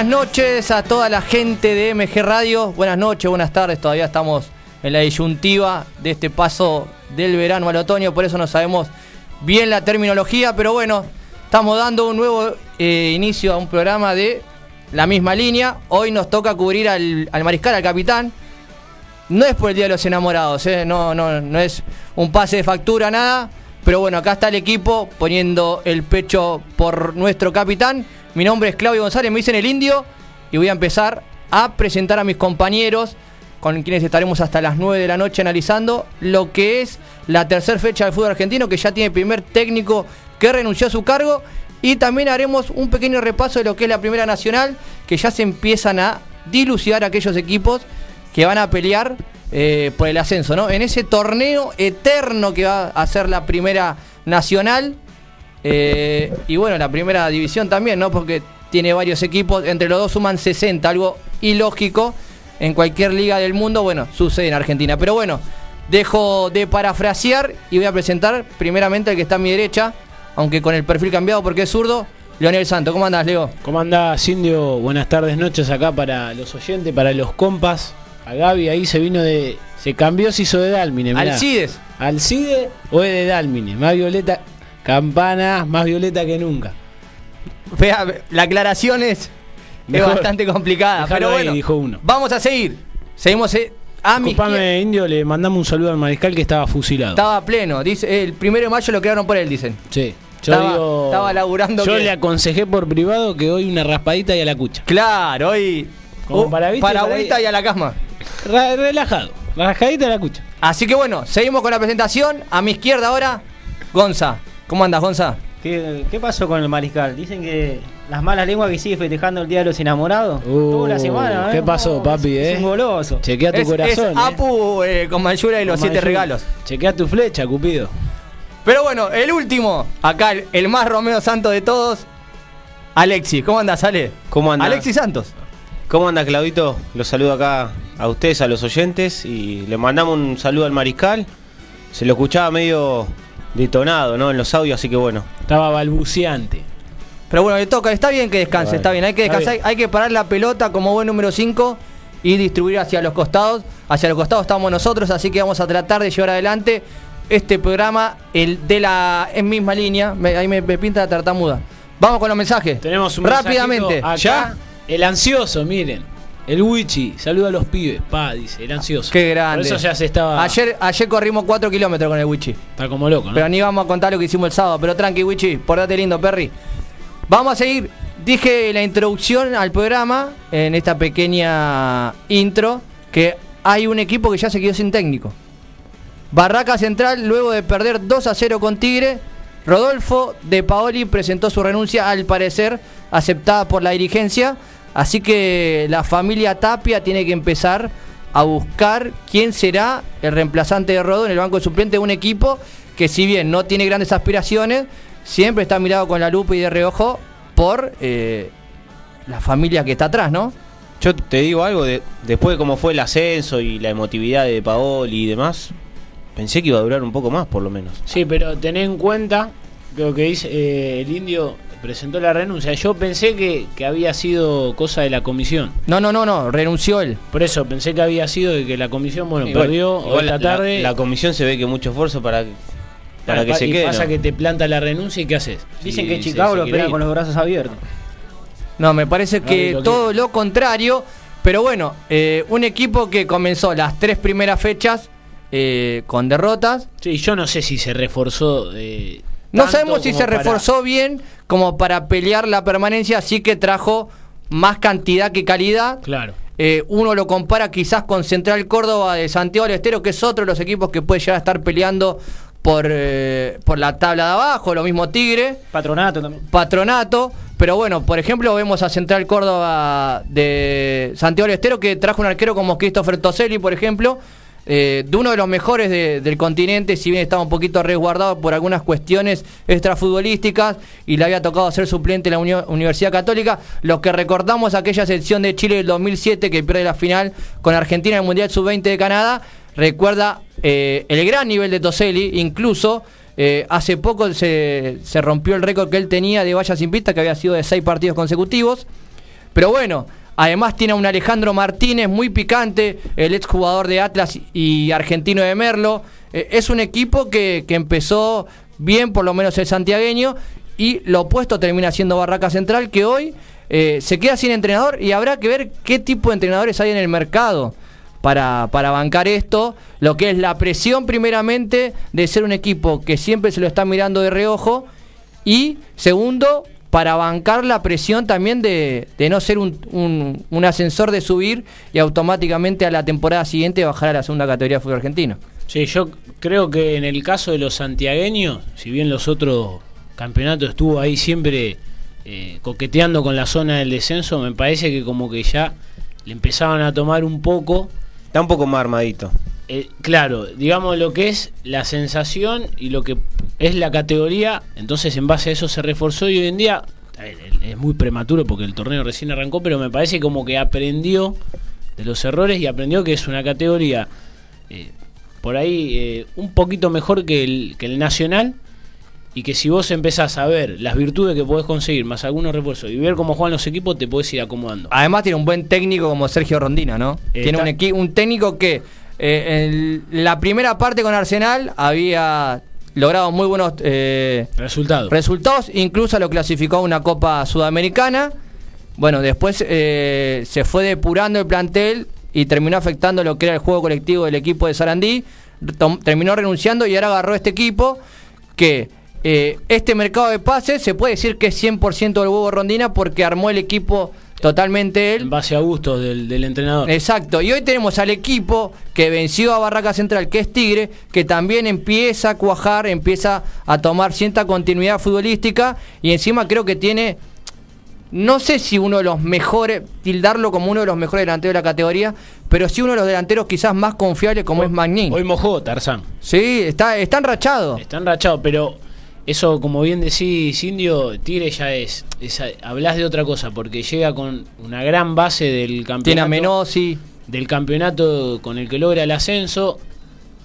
Buenas noches a toda la gente de MG Radio. Buenas noches, buenas tardes. Todavía estamos en la disyuntiva de este paso del verano al otoño, por eso no sabemos bien la terminología, pero bueno, estamos dando un nuevo eh, inicio a un programa de la misma línea. Hoy nos toca cubrir al, mariscal, al capitán. No es por el Día de los Enamorados, eh, no, no, no es un pase de factura, nada. Pero bueno, acá está el equipo poniendo el pecho por nuestro capitán. Mi nombre es Claudio González, me dicen el indio y voy a empezar a presentar a mis compañeros con quienes estaremos hasta las 9 de la noche analizando lo que es la tercera fecha del fútbol argentino, que ya tiene primer técnico que renunció a su cargo. Y también haremos un pequeño repaso de lo que es la Primera Nacional, que ya se empiezan a dilucidar aquellos equipos que van a pelear eh, por el ascenso, ¿no? En ese torneo eterno que va a ser la Primera Nacional. Eh, y bueno, la Primera División también, ¿no? Porque tiene varios equipos, entre los dos suman 60, algo ilógico en cualquier liga del mundo, bueno, sucede en Argentina. Pero bueno, dejo de parafrasear y voy a presentar primeramente al que está a mi derecha, aunque con el perfil cambiado porque es zurdo, Leonel Santo. ¿Cómo andás, Leo? ¿Cómo andás, Indio? Buenas tardes, noches acá para los oyentes, para los compas. A Gaby ahí se vino de. Se cambió, se hizo de Dalmine. Alcides. Alcide o es de Dalmine. Más violeta. Campana, más violeta que nunca. Vea, la aclaración es es bastante complicada. Pero bueno, dijo uno. vamos a seguir. Seguimos eh, a mi Indio, le mandamos un saludo al mariscal que estaba fusilado. Estaba pleno. Dice, el primero de mayo lo crearon por él, dicen. Sí. Yo estaba, estaba laburando. Yo le aconsejé por privado que hoy una raspadita y a la cucha. Claro, hoy. Como uh, para, y a la casma. relajado. Rascadita y a la cucha. Así que bueno, seguimos con la presentación. A mi izquierda ahora, Gonza. ¿Cómo andas, Gonza? ¿Qué, ¿Qué, pasó con el mariscal? Dicen que las malas lenguas que sigue festejando el Día de los Enamorados. Uh, Toda la semana, ¿eh? ¿Qué pasó, papi? Es, eh? un goloso. Chequea tu corazón. Es Apu eh, con Mayura y los siete regalos. Chequea tu flecha, Cupido. Pero bueno, el último, acá el, más Romeo Santo de todos, Alexis. ¿Cómo andas, Ale? ¿Cómo andas? Alexis Santos. ¿Cómo anda, Claudito? Los saludo acá a ustedes, a los oyentes, y le mandamos un saludo al mariscal. Se lo escuchaba medio detonado, ¿no? En los audios, así que bueno. Estaba balbuceante. Pero bueno, le toca, está bien que descanse, está bien, hay que descansar, hay que parar la pelota como buen número 5 y distribuir hacia los costados. Hacia los costados estamos nosotros, así que vamos a tratar de llevar adelante este programa, el de la en misma línea. ahí me, pinta la tartamuda. Vamos con los mensajes. Tenemos un rápidamente. ¿Ya? El ansioso, miren. El Wichi, saluda a los pibes. Pa, dice, el ansioso. Qué grande. Por eso ya se estaba. Ayer, ayer corrimos 4 kilómetros con el Wichi. Está como loco, ¿no? Pero ni vamos a contar lo que hicimos el sábado. Pero tranqui, Wichi, portate lindo, Perry. Vamos a seguir. Dije la introducción al programa, en esta pequeña intro, que hay un equipo que ya se quedó sin técnico. Barraca Central, luego de perder 2 a 0 con Tigre, Rodolfo de Paoli presentó su renuncia, al parecer aceptada por la dirigencia. Así que la familia Tapia tiene que empezar a buscar quién será el reemplazante de Rodolfo en el banco de suplente de un equipo que si bien no tiene grandes aspiraciones, siempre está mirado con la lupa y de reojo por eh, la familia que está atrás, ¿no? Yo te digo algo, de, después de cómo fue el ascenso y la emotividad de Paoli y demás, pensé que iba a durar un poco más, por lo menos. Sí, pero ten en cuenta lo que dice eh, el indio presentó la renuncia. Yo pensé que, había sido cosa de la comisión. No, no, no, no, renunció él. Por eso pensé que había sido de que la comisión, bueno, perdió la, tarde. La, comisión se ve que mucho esfuerzo para para que se y quede. pasa que te planta la renuncia y ¿qué haces? Dicen que Chicago lo espera con los brazos abiertos. No, me parece que todo lo contrario. Pero bueno, eh, un equipo que comenzó las tres primeras fechas eh, con derrotas. Sí, yo no sé si se reforzó. Eh, no sabemos si se reforzó bien como para pelear la permanencia, así que trajo más cantidad que calidad. Claro. uno lo compara quizás con Central Córdoba de Santiago del Estero, que es otro de los equipos que puede llegar a estar peleando por, eh, por la tabla de abajo, lo mismo Tigre. Patronato también. Patronato. Pero bueno, por ejemplo, vemos a Central Córdoba de Santiago del Estero que trajo un arquero como Christopher Toselli, por ejemplo, eh, de uno de los mejores del continente, si bien estaba un poquito resguardado por algunas cuestiones extrafutbolísticas y le había tocado ser suplente en la Universidad Católica. Los que recordamos aquella sección de Chile del 2007 que pierde la final con Argentina en el Mundial Sub-20 de Canadá, recuerda eh, el gran nivel de Toselli, incluso eh, hace poco se, rompió el récord que él tenía de vallas sin pista, que había sido de seis partidos consecutivos. Pero bueno, además tiene a un Alejandro Martínez muy picante, el exjugador de Atlas y argentino de Merlo. Eh, es un equipo que, que empezó bien, por lo menos el santiagueño, y lo opuesto termina siendo Barraca Central, que hoy eh, se queda sin entrenador y habrá que ver qué tipo de entrenadores hay en el mercado para, para bancar esto, lo que es la presión primeramente de ser un equipo que siempre se lo está mirando de reojo y segundo, para bancar la presión también de, de no ser un, un- un ascensor de subir y automáticamente a la temporada siguiente bajar a la segunda categoría de fútbol argentino. Sí, yo creo que en el caso de los santiagueños, si bien los otros campeonatos estuvo ahí siempre eh, coqueteando con la zona del descenso, me parece que como que ya le empezaban a tomar un poco, Está un poco más armadito. Eh, claro, digamos lo que es la sensación y lo que es la categoría, entonces en base a eso se reforzó y hoy en día ver, es muy prematuro porque el torneo recién arrancó, pero me parece como que aprendió de los errores y aprendió que es una categoría eh, por ahí eh, un poquito mejor que el, que el nacional y que si vos empezás a ver las virtudes que podés conseguir más algunos refuerzos y ver cómo juegan los equipos te podés ir acomodando. Además tiene un buen técnico como Sergio Rondina, ¿no? Eh, tiene un, un técnico que eh, en la primera parte con Arsenal había logrado muy buenos eh, Resultado. resultados, incluso lo clasificó a una Copa Sudamericana. Bueno, después eh, se fue depurando el plantel y terminó afectando lo que era el juego colectivo del equipo de Sarandí. Terminó renunciando y ahora agarró este equipo que eh, este mercado de pases se puede decir que es 100% del huevo Rondina porque armó el equipo totalmente él. en base a gustos del, del entrenador. Exacto, y hoy tenemos al equipo que venció a Barraca Central, que es Tigre, que también empieza a cuajar, empieza a tomar cierta continuidad futbolística y encima creo que tiene, no sé si uno de los mejores, tildarlo como uno de los mejores delanteros de la categoría, pero sí uno de los delanteros quizás más confiables como es Magnín. Hoy mojó Tarzán. Sí, está, está enrachado. Está enrachado, pero eso, como bien decís, Indio, Tigre ya es, es- Hablas de otra cosa, porque llega con una gran base del campeonato. Tiene a Menossi. Del campeonato con el que logra el ascenso.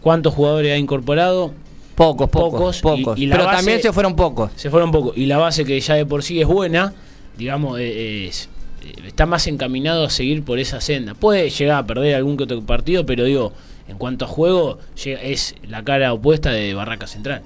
¿Cuántos jugadores ha incorporado? Pocos, pocos, Pocos, y- pero base- también se fueron pocos. Se fueron pocos. Y la base que ya de por sí es buena, digamos, eh, es- eh, está más encaminado a seguir por esa senda. Puede llegar a perder algún que otro partido, pero digo, en cuanto a juego, es la cara opuesta de Barraca Central.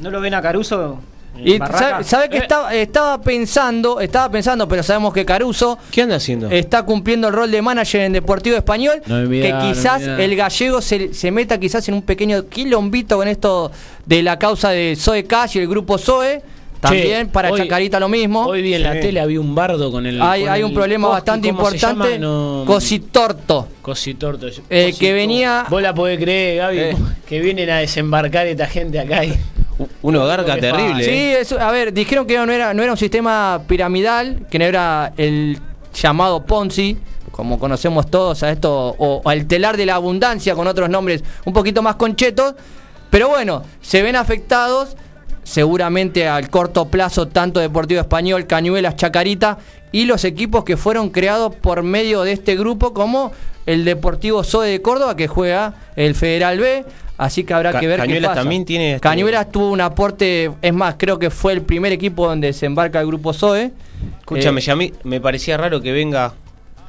¿No lo ven a Caruso? en Y sabe, sabe que Eh. estaba, estaba pensando, estaba pensando, pero sabemos que Caruso ¿Qué anda haciendo? está cumpliendo el rol de manager en Deportivo Español. No que no quizás el gallego se, se meta quizás en un pequeño quilombito con esto de la causa de Zoe Cash y el grupo Zoe. También Che, para hoy- Chacarita lo mismo. Hoy vi en la Sí. tele había un bardo con el. hay con hay el un problema Koski, bastante ¿cómo se importante. No- Cositorto. Cositorto. Eh, Cosito- que venía- Vos la podés creer, Gaby, Eh. que vienen a desembarcar esta gente acá. Y... Uno garca terrible. Sí, eso, a ver, dijeron que no era, no era un sistema piramidal, que no era el llamado Ponzi, como conocemos todos a esto, o, o el telar de la abundancia con otros nombres un poquito más conchetos. Pero bueno, se ven afectados seguramente al corto plazo tanto Deportivo Español, Cañuelas, Chacarita y los equipos que fueron creados por medio de este grupo como el Deportivo Zoe de Córdoba que juega el Federal B. Así que habrá Ca- que ver qué Cañuelas pasa. también tiene este- Cañuelas tuvo un aporte, es más, creo que fue el primer equipo donde se embarca el grupo Zoe. Escúchame, Eh, a mí me parecía raro que venga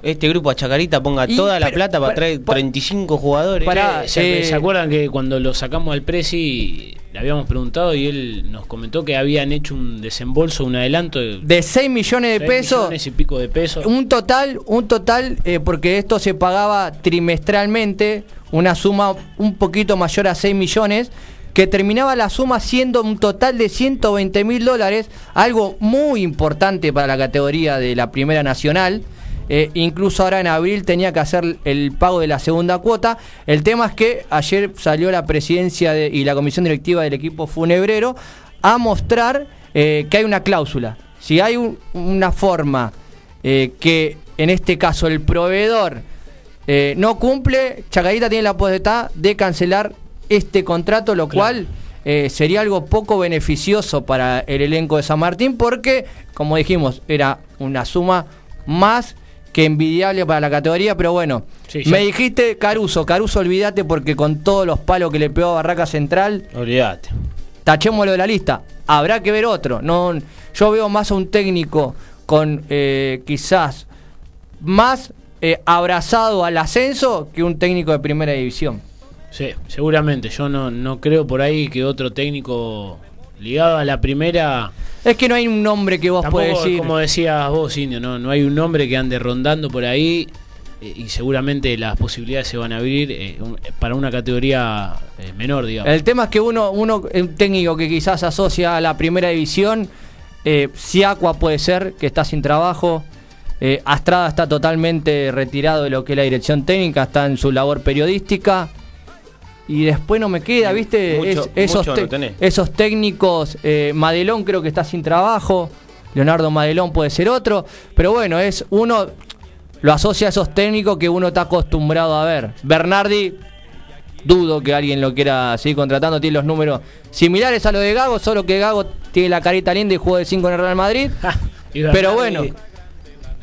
este grupo a Chacarita, ponga Y- toda la pero- plata para traer pa- 35 jugadores. Pará, Eh, ¿Se, eh, se acuerdan que cuando lo sacamos al Presi le habíamos preguntado y él nos comentó que habían hecho un desembolso, un adelanto de, de 6 millones de pesos. millones y pico de pesos? Un total, un total, eh, porque esto se pagaba trimestralmente, una suma un poquito mayor a 6 millones, que terminaba la suma siendo un total de 120 mil dólares, algo muy importante para la categoría de la Primera Nacional. Eh, incluso ahora en abril tenía que hacer el pago de la segunda cuota. El tema es que ayer salió la presidencia de- y la comisión directiva del equipo funebrero a mostrar eh, que hay una cláusula. Si hay un- una forma eh, que en este caso el proveedor no cumple, Chacarita tiene la potestad de cancelar este contrato, lo Claro. cual eh, sería algo poco beneficioso para el elenco de San Martín porque, como dijimos, era una suma más que envidiable para la categoría, pero bueno, Sí, me dijiste Caruso, Caruso olvídate porque con todos los palos que le pegó a Barraca Central, Olvídate. tachémoslo de la lista. Habrá que ver otro. No, yo veo más a un técnico con eh, quizás más eh, abrazado al ascenso que un técnico de primera división. Sí, seguramente. Yo no, no creo por ahí que otro técnico ligado a la primera. Es que no hay un nombre que vos podés decir. como decías vos, Indio, no, no hay un nombre que ande rondando por ahí eh, y seguramente las posibilidades se van a abrir eh, para una categoría eh, menor, digamos. El tema es que uno, uno, un técnico que quizás asocia a la primera división, eh, Siacua puede ser, que está sin trabajo. Astrada está totalmente retirado de lo que es la dirección técnica, está en su labor periodística. Y después no me queda, ¿viste? Mucho- esos, mucho te- no tenés. esos técnicos, eh, Madelón creo que está sin trabajo, Leonardo Madelón puede ser otro, pero bueno, es uno lo asocia a esos técnicos que uno está acostumbrado a ver. Bernardi, dudo que alguien lo quiera seguir contratando, tiene los números similares a los de Gago, solo que Gago tiene la carita linda y jugó de 5 en el Real Madrid. Pero bueno,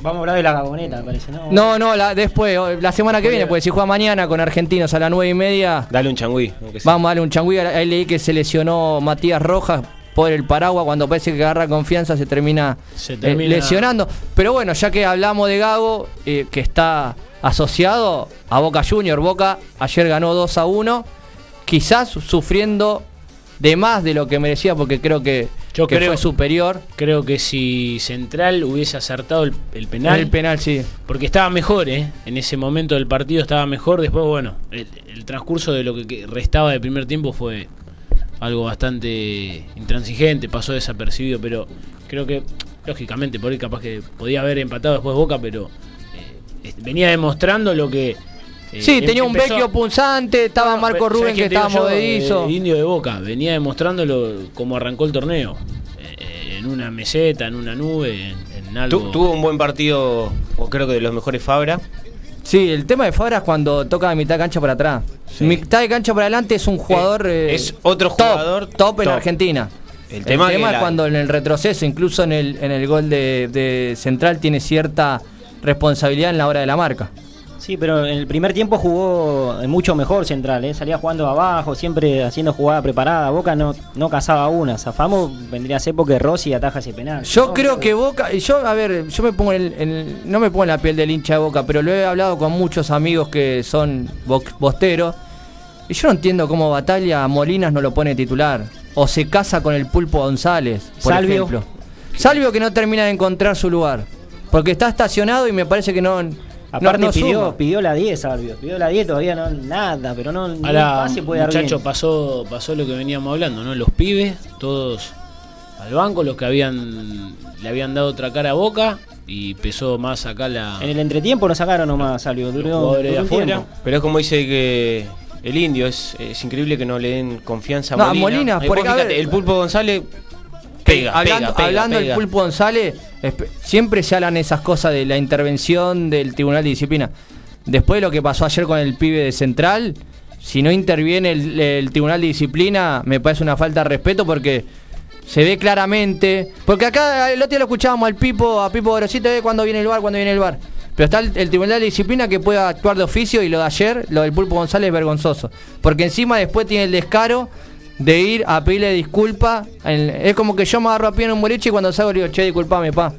Vamos a hablar de la gagoneta, me parece, ¿no? no, no, la, después, la semana que viene, pues si juega mañana con Argentinos a las 9 y media, Dale un changüí. vamos a darle un changüí. Ahí leí que se lesionó Matías Rojas por el paraguas, cuando parece que agarra confianza se termina, Se eh, lesionando. Pero bueno, ya que hablamos de Gago, eh, que está asociado a Boca Junior, Boca ayer ganó 2 a 1, quizás sufriendo de más de lo que merecía, porque creo que, Yo que creo- fue superior. Creo que si Central hubiese acertado el, el penal, El penal, sí. porque estaba mejor, ¿eh? En ese momento del partido estaba mejor. Después, bueno, el, el transcurso de lo que- restaba del primer tiempo fue algo bastante intransigente, pasó desapercibido, pero creo que, lógicamente, por ahí capaz que podía haber empatado después Boca, pero eh, venía demostrando lo que. Eh, Sí, em- tenía un empezó- vecchio punzante, estaba No, Marco Rubén ¿sabes que estaba movedizo. El indio de Boca venía demostrándolo cómo arrancó el torneo. Eh, en una meseta, en una nube, en, en algo. Tu- tuvo un buen partido, o creo que de los mejores Fabra. Sí, el tema de Fabra es cuando toca de mitad de cancha para atrás. Sí. Mitad de cancha para adelante es un jugador. Eh, eh, es otro top, jugador top en top. Argentina. El El tema es la- cuando en el retroceso, incluso en el, en el gol de, de Central, tiene cierta responsabilidad en la hora de la marca. Sí, pero en el primer tiempo jugó mucho mejor Central, ¿eh? salía jugando abajo, siempre haciendo jugada preparada. Boca no, no cazaba una. Zafamo vendría a ser porque Rossi ataja ese penal. Yo No, creo que Boca, yo a ver, yo me pongo en, no me pongo en la piel del hincha de Boca, pero lo he hablado con muchos amigos que son bo- bosteros y yo no entiendo cómo Batalla a Molinas no lo pone titular o se casa con el Pulpo González, por Salvio. ejemplo. Salvio que no termina de encontrar su lugar, porque está estacionado y me parece que no- Aparte no pidió, suma. pidió la 10, Salvio. Pidió la 10, todavía no nada, pero no Ahora, pase puede dar muchacho, bien. pasó, pasó lo que veníamos hablando, ¿no? Los pibes, todos al banco, los que habían le habían dado otra cara a Boca y pesó más acá la. En el entretiempo no sacaron nomás, Salvio. Duró, duró afuera. tiempo. Pero es como dice que el indio, es, es increíble que no le den confianza a No, a Molina. Molina, por acá, fíjate, el Pulpo González pega, hablando, pega, pega, hablando pega. del Pulpo González, siempre se hablan esas cosas de la intervención del Tribunal de Disciplina. Después de lo que pasó ayer con el pibe de Central, si no interviene el, el Tribunal de Disciplina, me parece una falta de respeto porque se ve claramente. Porque acá el otro día lo escuchábamos al Pipo, a Pipo Gorosito, de cuando viene el bar, cuando viene el bar. Pero está el, el Tribunal de Disciplina que puede actuar de oficio y lo de ayer, lo del Pulpo González, es vergonzoso. Porque encima después tiene el descaro de ir a pedirle disculpas. Es como que yo me agarro a pie en un boliche y cuando salgo le digo, che, disculpame, pa.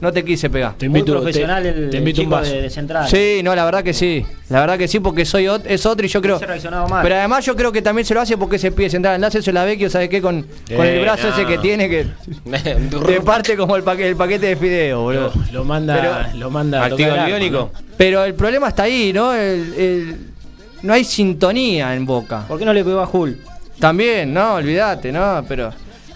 No te quise pegar. te Muy invito, profesional te- el, te invito un chico vaso. de, de Central. Sí, no, la verdad que sí. La verdad que sí, porque soy ot- es otro y yo creo. Se mal. Pero además yo creo que también se lo hace porque se pide central. Andás eso la Vecchio, ¿sabes qué? Con, con el Eh, brazo no. ese que tiene que te parte como el, paquete, el paquete de fideo, boludo. Lo, lo manda, Pero- lo manda a Activa tocar el arma, biónico. Pero el problema está ahí, ¿no? El- el- no hay sintonía en Boca. ¿Por qué no le pegó a Hull? También, no, olvídate, no, pero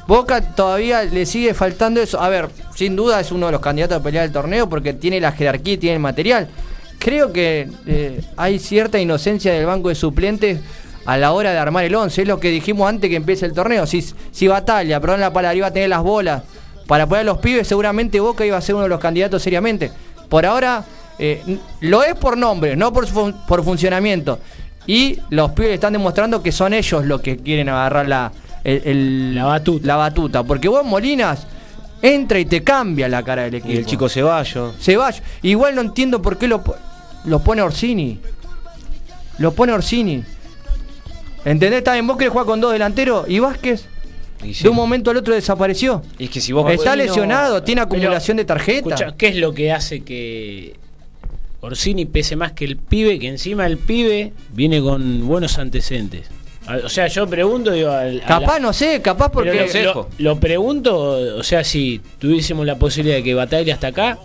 Boca todavía le sigue faltando eso. A ver, sin duda es uno de los candidatos a pelear el torneo porque tiene la jerarquía y tiene el material. Creo que eh, hay cierta inocencia del banco de suplentes a la hora de armar el 11. Es lo que dijimos antes que empiece el torneo. Si, si Batalla, perdón la palabra, iba a tener las bolas para poner a los pibes, seguramente Boca iba a ser uno de los candidatos seriamente. Por ahora, eh, lo es por nombre, no por, fun- por funcionamiento. Y los pibes están demostrando que son ellos los que quieren agarrar la, el- el- La batuta. la batuta. Porque vos, Molinas, entra y te cambia la cara del equipo. Y el chico Ceballos. Ceballos. Igual no entiendo por qué lo, lo pone Orsini. Lo pone Orsini. ¿Entendés? Está bien, vos querés jugar con dos delanteros y Vázquez Y sí. de un momento al otro desapareció. Y es que si vos Está no- lesionado, tiene Pero, acumulación de tarjeta. Escucha, ¿qué es lo que hace que, Orsini pese más que el pibe, que encima el pibe viene con buenos antecedentes. A- O sea, yo pregunto, digo, al- a Capaz, la- no sé, capaz porque. lo, lo- lo pregunto, o sea, si tuviésemos la posibilidad de que Bataglia hasta acá,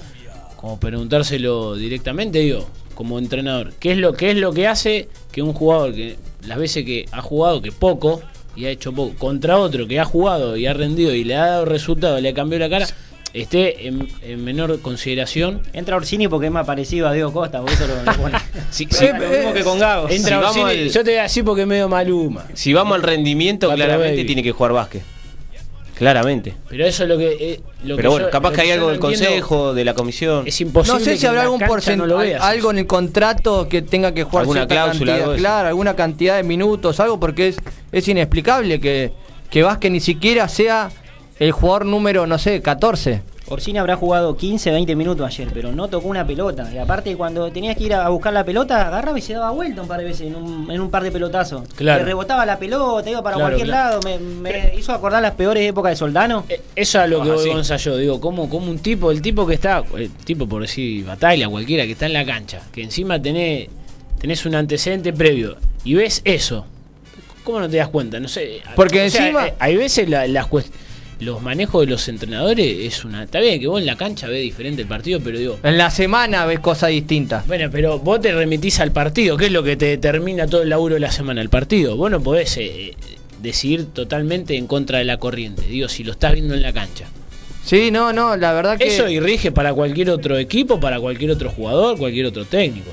como preguntárselo directamente, digo, como entrenador, ¿qué es lo qué es lo que hace que un jugador que las veces que ha jugado que poco y ha hecho poco contra otro que ha jugado y ha rendido y le ha dado resultado, le ha cambiado la cara, esté en, en menor consideración? Entra Orsini porque es más parecido a Diego Costa, por eso lo, lo pone. Si, Sí, si- lo mismo que con Gago. Entra Si Orsini, al- yo te voy a decir porque es medio maluma. si vamos al rendimiento, Cuatro claramente baby. tiene que jugar básquet. Claramente. Pero eso es lo que. eh, lo Pero que bueno, yo- capaz que hay algo del consejo, de la comisión. Es imposible. No sé que si habrá algún porcentaje, no algo en el contrato que tenga que jugar Alguna cláusula, cantidad, claro, alguna cantidad de minutos, algo porque es, es inexplicable que, que Vázquez ni siquiera sea el jugador número, no sé, 14. Orsini habrá jugado 15, 20 minutos ayer, pero no tocó una pelota. Y aparte, cuando tenías que ir a buscar la pelota, agarraba y se daba vuelta un par de veces en un, en un par de pelotazos. Claro. Le rebotaba la pelota, iba para Claro, cualquier claro. lado. Me, me hizo acordar las peores épocas de Soldano. Eh, Eso es a lo que voy, sí. Gonza, yo digo, como, como un tipo, el tipo que está, el tipo por decir batalla, cualquiera que está en la cancha, que encima tenés, tenés un antecedente previo y ves eso, ¿cómo no te das cuenta? No sé. Porque o sea, encima- eh, hay veces la- las cuest- los manejos de los entrenadores es una. Está bien que vos en la cancha ves diferente el partido, pero digo. En la semana ves cosas distintas. Bueno, pero vos te remitís al partido, que es lo que te determina todo el laburo de la semana, el partido. Vos no podés eh, decidir totalmente en contra de la corriente, digo, si lo estás viendo en la cancha. Sí, no, no, la verdad que. Eso y rige para cualquier otro equipo, para cualquier otro jugador, cualquier otro técnico.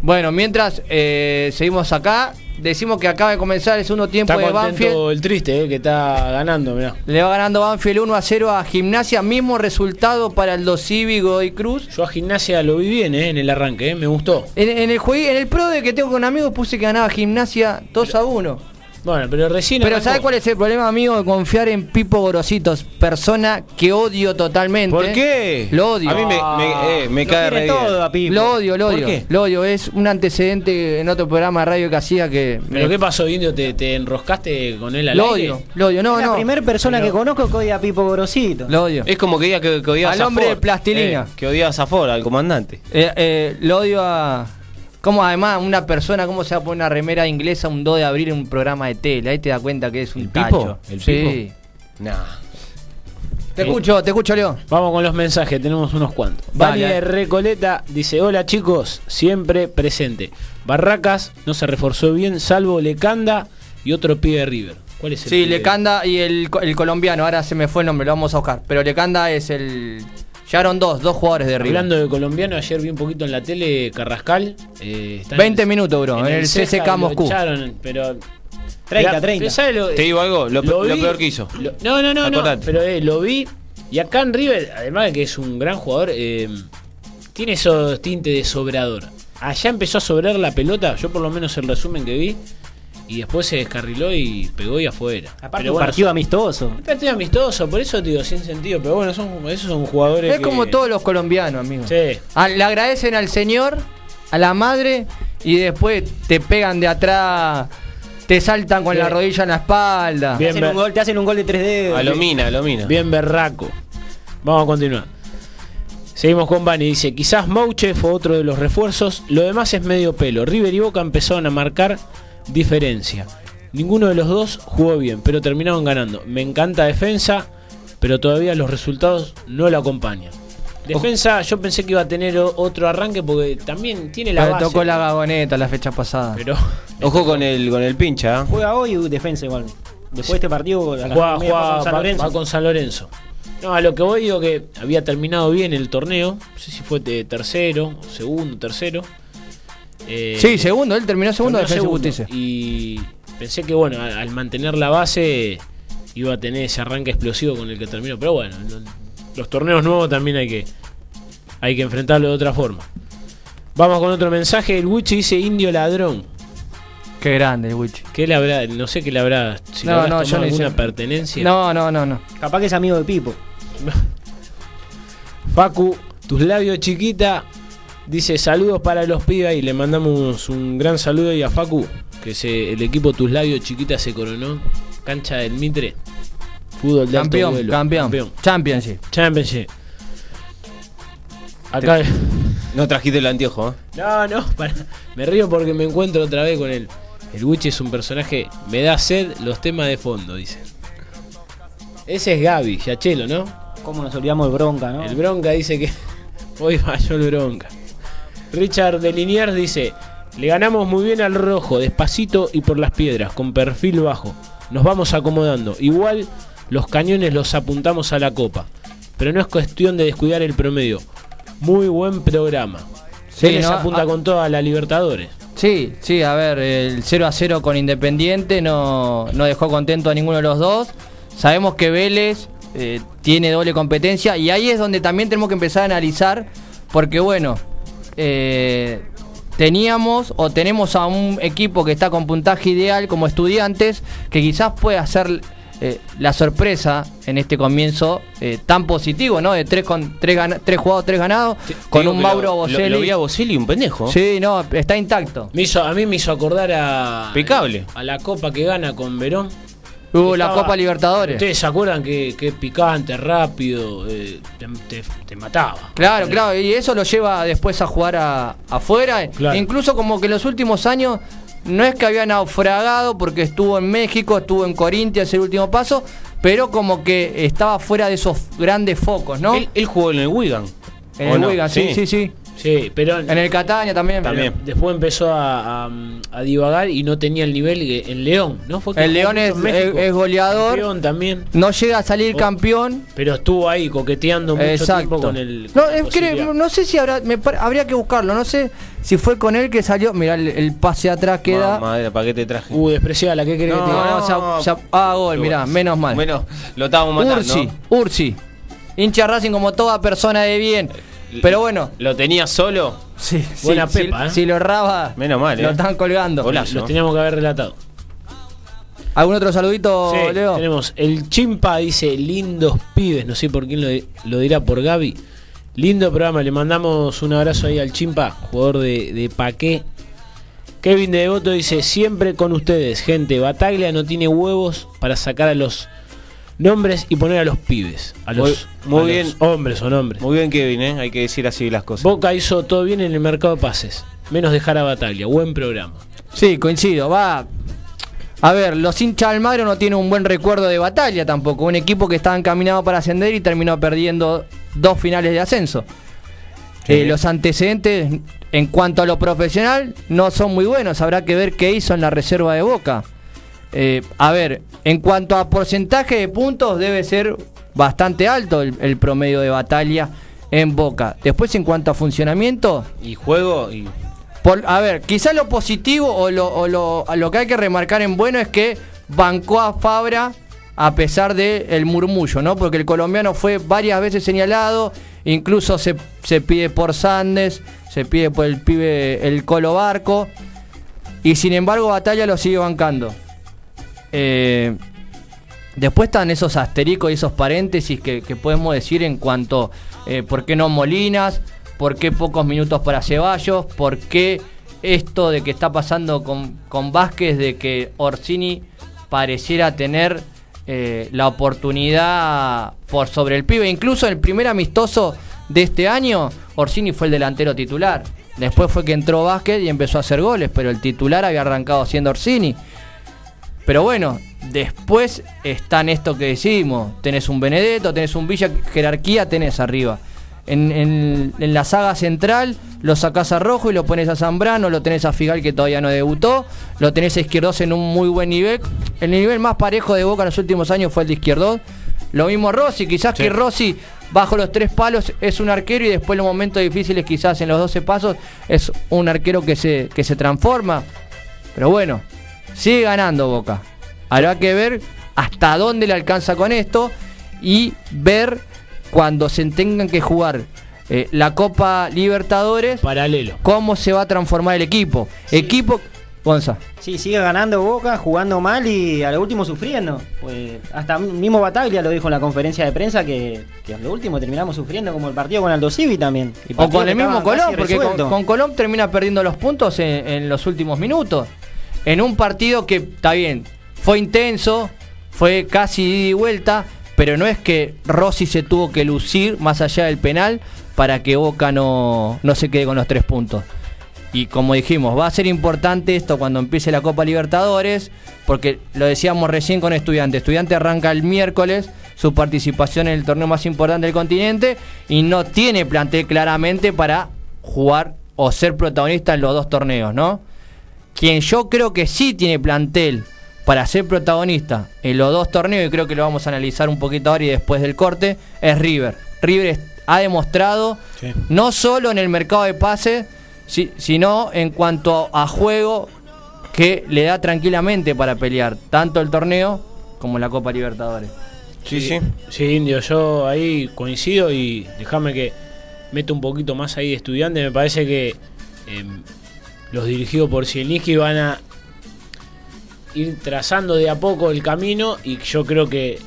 Bueno, mientras eh, seguimos acá, decimos que acaba de comenzar el segundo tiempo Está de Banfield. el triste, eh, que está ganando, mirá. Le va ganando Banfield 1 a 0 a Gimnasia. Mismo resultado para el Dos Cívico y Cruz. Yo a Gimnasia lo vi bien eh, en el arranque, eh, me gustó. En, en el en el pro de que tengo con amigos puse que ganaba Gimnasia 2 a 1. Bueno, pero recién Pero. ¿sabes cuál es el problema, amigo? De confiar en Pipo Gorositos, persona que odio totalmente. ¿Por qué? Lo odio. A mí me, me, eh, me Lo cae re bien. todo a Pipo. Lo odio, lo ¿Por odio. qué? Lo odio. Es un antecedente en otro programa de radio que hacía que. ¿Pero me- qué pasó, Indio? ¿Te, te enroscaste con él al Lo aire? odio, lo odio. No, es la no. primera persona Pero- que conozco que odia a Pipo Gorosito. Lo odio. Es como que diga que, que odiaba Al a hombre Safor. de plastilina. Eh, que odiaba a Safor, al comandante. Eh, eh, lo odio a. Como además una persona, ¿cómo se va a poner una remera inglesa un 2 de abril en un programa de tele? Ahí te das cuenta que es un ¿El tacho. Pipo? ¿El sí. Pipo? Nah. Te escucho, te escucho, Leo. Vamos con los mensajes, tenemos unos cuantos. Vale de Recoleta dice, hola chicos, siempre presente. Barracas no se reforzó bien, salvo Lecanda y otro pibe de River. ¿Cuál es el Sí, pibe? Lecanda y el, el colombiano, ahora se me fue el nombre, lo vamos a buscar. Pero Lecanda es el. Llegaron dos, dos jugadores de River. Hablando de colombiano, ayer vi un poquito en la tele Carrascal. eh, está en 20 el- minutos, bro, en el y lo Moscú. echaron, pero 30, Mirá, 30. ¿sabe lo- Te digo algo, lo, lo peor que hizo. lo- no, no, no, no, pero eh, lo vi. Y acá en River, además de que es un gran jugador, eh, tiene esos tintes de sobrador. Allá empezó a sobrar la pelota, yo por lo menos el resumen que vi, y después se descarriló y pegó y afuera. Aparte Pero un bueno, partido son- amistoso. un partido amistoso, por eso te digo, sin sentido, pero bueno, son, esos son jugadores Es que- como todos los colombianos, amigo. Sí. Le agradecen al señor, a la madre, y después te pegan de atrás, te saltan con Sí. la rodilla en la espalda. Te hacen, un gol, te hacen un gol de 3 dedos. A lo mina, a lo mina. Bien berraco. Vamos a continuar. Seguimos con Bani. Dice, quizás Mouche fue otro de los refuerzos. Lo demás es medio pelo. River y Boca empezaron a marcar diferencia. Ninguno de los dos jugó bien, pero terminaron ganando. Me encanta defensa, pero todavía los resultados no la acompañan. Defensa, yo pensé que iba a tener otro arranque porque también tiene la Pero base. tocó la gagoneta la fecha pasada. Pero Ojo con el, con el pincha. ¿eh? Juega hoy y defensa igual. Después de este partido, a las juega, con San Lorenzo. va con San Lorenzo. No, a lo que voy digo que había terminado bien el torneo. No sé si fue de tercero, segundo, tercero. Eh, sí, segundo, él terminó segundo de Defensa y. Justicia. Y pensé que bueno, al, mantener la base iba a tener ese arranque explosivo con el que terminó. Pero bueno, lo- los torneos nuevos también hay que, hay que enfrentarlo de otra forma. Vamos con otro mensaje. El Wichi dice indio ladrón. Qué grande el Wichi. ¿Qué le habrá? No sé qué le habrá. Si le No, habrás no, yo no hice- alguna pertenencia. No, no, no, no. Capaz que es amigo de Pipo. Facu, tus labios chiquita. Dice saludos para los pibes y le mandamos un gran saludo y a Facu, que se, el equipo Tus Labios Chiquita se coronó. Cancha del Mitre. Fútbol de alto Campeón, vuelo. campeón, Championship. Championship. Acá No trajiste el anteojo, ¿eh? No, no, para- me río porque me encuentro otra vez con él. El Wichi es un personaje, me da sed los temas de fondo, dice. Ese es Gaby, Yachelo, ¿no? ¿Cómo nos olvidamos el bronca, no? El Bronca dice que hoy falló el Bronca. Richard de Liniers dice, le ganamos muy bien al rojo, despacito y por las piedras, con perfil bajo. Nos vamos acomodando. Igual los cañones los apuntamos a la copa. Pero no es cuestión de descuidar el promedio. Muy buen programa. Sí, Vélez ¿no? apunta Ah. con toda la Libertadores. Sí, sí, a ver, el 0 a 0 con Independiente no, no dejó contento a ninguno de los dos. Sabemos que Vélez eh, tiene doble competencia y ahí es donde también tenemos que empezar a analizar, porque bueno, eh, teníamos o tenemos a un equipo que está con puntaje ideal como estudiantes, que quizás puede hacer eh, la sorpresa en este comienzo eh, tan positivo, ¿no? De tres, con, tres, gana- tres jugados, tres ganados, con un Mauro lo- lo- Boselli. Lo, vi a Boselli un pendejo. Sí, no, está intacto. Me hizo, a mí me hizo acordar a. Impecable. A la copa que gana con Verón. Uh, la Copa Libertadores. ¿Ustedes se acuerdan que, que picante, rápido, eh, te, te- te mataba? Claro, claro, y eso lo lleva después a jugar a- afuera. Claro. Incluso como que en los últimos años no es que había naufragado porque estuvo en México, estuvo en Corintias el último paso, pero como que estaba fuera de esos grandes focos, ¿no? Él, él jugó en el Wigan. en ¿o el no? Wigan, sí, sí, sí. Sí, pero En el Catania también. También. después empezó a, a- a divagar y no tenía el nivel que- en León, ¿no? Fue que El León es, es- es goleador. León también. No llega a salir Oh. campeón. Pero estuvo ahí coqueteando mucho tiempo Exacto. con el. no, con es que- no sé si habrá, me habría que buscarlo. No sé si fue con él que salió. Mira, el, el pase atrás queda. Madre, ¿para qué te traje? Uh, despreciada la que querés que te no, ya- ya- ah, gol, mirá, menos mal. Bueno, lo estábamos matando. Ursi, Ursi. Hincha Racing como toda persona de bien. Pero bueno, ¿Lo tenía solo? sí, Buena sí, pepa, si, ¿eh? si lo erraba, Menos mal, lo ¿eh? están colgando. Golazo. Los teníamos que haber relatado. ¿Algún otro saludito, Sí, Leo? tenemos el Chimpa dice lindos pibes, no sé por quién lo, lo dirá por Gaby. Lindo programa, le mandamos un abrazo ahí al Chimpa, jugador de, de Paqué. Kevin de Devoto dice, siempre con ustedes, gente, Bataglia no tiene huevos para sacar a los nombres y poner a los pibes. A los, Muy- muy a bien. los hombres o nombres. Muy bien, Kevin, ¿eh? Hay que decir así las cosas. Boca hizo todo bien en el mercado de pases, menos dejar a Bataglia, buen programa. Sí, coincido. Va. A ver, los hinchas Almagro no tienen un buen recuerdo de batalla tampoco. Un equipo que estaba encaminado para ascender y terminó perdiendo dos finales de ascenso. Sí. Eh, los antecedentes en cuanto a lo profesional no son muy buenos. Habrá que ver qué hizo en la reserva de Boca. Eh, a ver, en cuanto a porcentaje de puntos debe ser bastante alto el, el promedio de batalla en Boca. Después en cuanto a funcionamiento, Y juego y. por- a ver, quizás lo positivo o, lo, o lo- que hay que remarcar en bueno es que bancó a Fabra a pesar del murmullo, ¿no? Porque el colombiano fue varias veces señalado, incluso se, se pide por Sandes, se pide por el pibe el Colo Barco, y sin embargo Batalla lo sigue bancando. Eh, Después están esos astericos y esos paréntesis que, que podemos decir en cuanto eh, por qué no Molinas, por qué pocos minutos para Ceballos, por qué esto de que está pasando con, con Vázquez, de que Orsini pareciera tener eh, la oportunidad por sobre el pibe. Incluso el primer amistoso de este año, Orsini fue el delantero titular. Después fue que entró Vázquez y empezó a hacer goles, pero el titular había arrancado siendo Orsini. Pero bueno, después están esto que decimos. Tenés un Benedetto, tenés un Villa, jerarquía tenés arriba. En, en- en la saga central lo sacás a Rojo y lo pones a Zambrano, lo tenés a Figal que todavía no debutó, lo tenés a Izquierdos en un muy buen nivel. El nivel más parejo de Boca en los últimos años fue el de Izquierdos. Lo mismo Rossi, quizás Sí. que Rossi bajo los tres palos es un arquero y después en los momentos difíciles quizás en los 12 pasos es un arquero que se, que se transforma. Pero bueno, sigue ganando Boca. Habrá que ver hasta dónde le alcanza con esto y ver cuando se tengan que jugar eh, la Copa Libertadores Paralelo. cómo se va a transformar el equipo. Equipo, Gonza. Sí, sigue ganando Boca, jugando mal y a lo último sufriendo. Pues hasta mismo Bataglia lo dijo en la conferencia de prensa que, que a lo último terminamos sufriendo como el partido con Aldo Civi también. Y O con el mismo Colón, porque con, con Colón termina perdiendo los puntos en, en los últimos minutos. En un partido que, está bien, fue intenso, fue casi ida y vuelta, pero no es que Rossi se tuvo que lucir más allá del penal para que Boca no, no se quede con los tres puntos. Y como dijimos, va a ser importante esto cuando empiece la Copa Libertadores, porque lo decíamos recién con Estudiante. Estudiante arranca el miércoles su participación en el torneo más importante del continente y no tiene plantel claramente para jugar o ser protagonista en los dos torneos, ¿no? Quien yo creo que sí tiene plantel para ser protagonista en los dos torneos, y creo que lo vamos a analizar un poquito ahora y después del corte, es River. River ha demostrado, Sí. no solo en el mercado de pases, si- sino en cuanto a juego, que le da tranquilamente para pelear tanto el torneo como la Copa Libertadores. Sí, sí. Sí, Indio, yo ahí coincido y déjame que meto un poquito más ahí de estudiante. Me parece que em, los dirigidos por Zielinski van a ir trazando de a poco el camino y yo creo que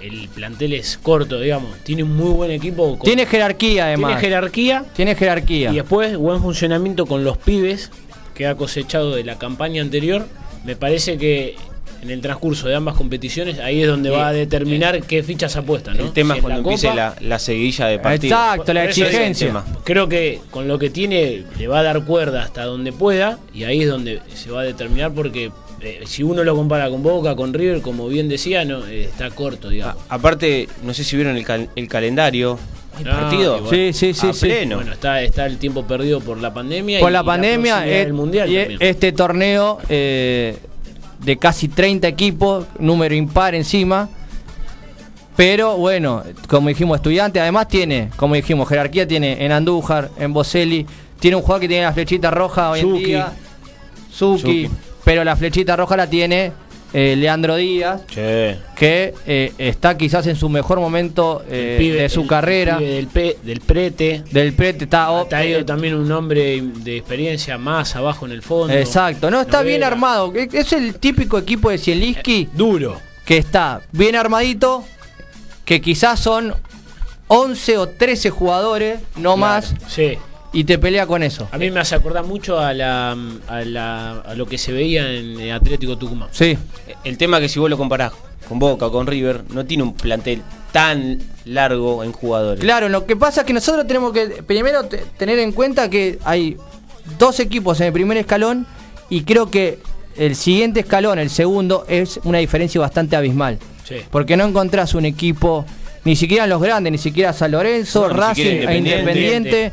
el plantel es corto, digamos. Tiene un muy buen equipo. con- Tiene jerarquía tiene además. jerarquía Tiene jerarquía. y después buen funcionamiento con los pibes que ha cosechado de la campaña anterior. Me parece que en el transcurso de ambas competiciones ahí es donde va a determinar qué fichas apuesta. ¿no? El tema Si es la cuando empiece Copa, la, la seguilla de partidos. Exacto, la es exigencia. Creo que con lo que tiene le va a dar cuerda hasta donde pueda y ahí es donde se va a determinar porque eh, si uno lo compara con Boca, con River, como bien decía, no eh, está corto, digamos. A- aparte, no sé si vieron el, cal- el calendario. Hay Ah, partido. igual. Sí, sí, sí, a sí. pleno. Bueno, está, está el tiempo perdido por la pandemia Por y, la y pandemia eh, del mundial y también. este torneo eh, de casi 30 equipos, número impar encima. Pero bueno, como dijimos, estudiante, además tiene, como dijimos, jerarquía tiene en Andújar, en Boselli, tiene un jugador que tiene la flechita roja hoy en día, Zucchi. pero la flechita roja la tiene eh, Leandro Díaz, Che. que eh, está quizás en su mejor momento eh, pibe- de su el carrera. del, pe- del prete. Del prete está, Ha traído eh, también un hombre de experiencia más abajo en el fondo. Exacto, no está bien armado. Es el típico equipo de Zielinski Duro. que está bien armadito, que quizás son 11 o 13 jugadores, no más, Sí. Y te pelea con eso. A mí me hace acordar mucho a, la, a, la- a lo que se veía en Atlético Tucumán. Sí, El tema que si vos lo comparás con Boca o con River, no tiene un plantel tan largo en jugadores. claro, lo que pasa es que nosotros tenemos que primero te- tener en cuenta que hay dos equipos en el primer escalón y creo que el siguiente escalón, el segundo, es una diferencia bastante abismal. Sí. Porque no encontrás un equipo, ni siquiera en los grandes, ni siquiera San Lorenzo, No, Racing e Independiente.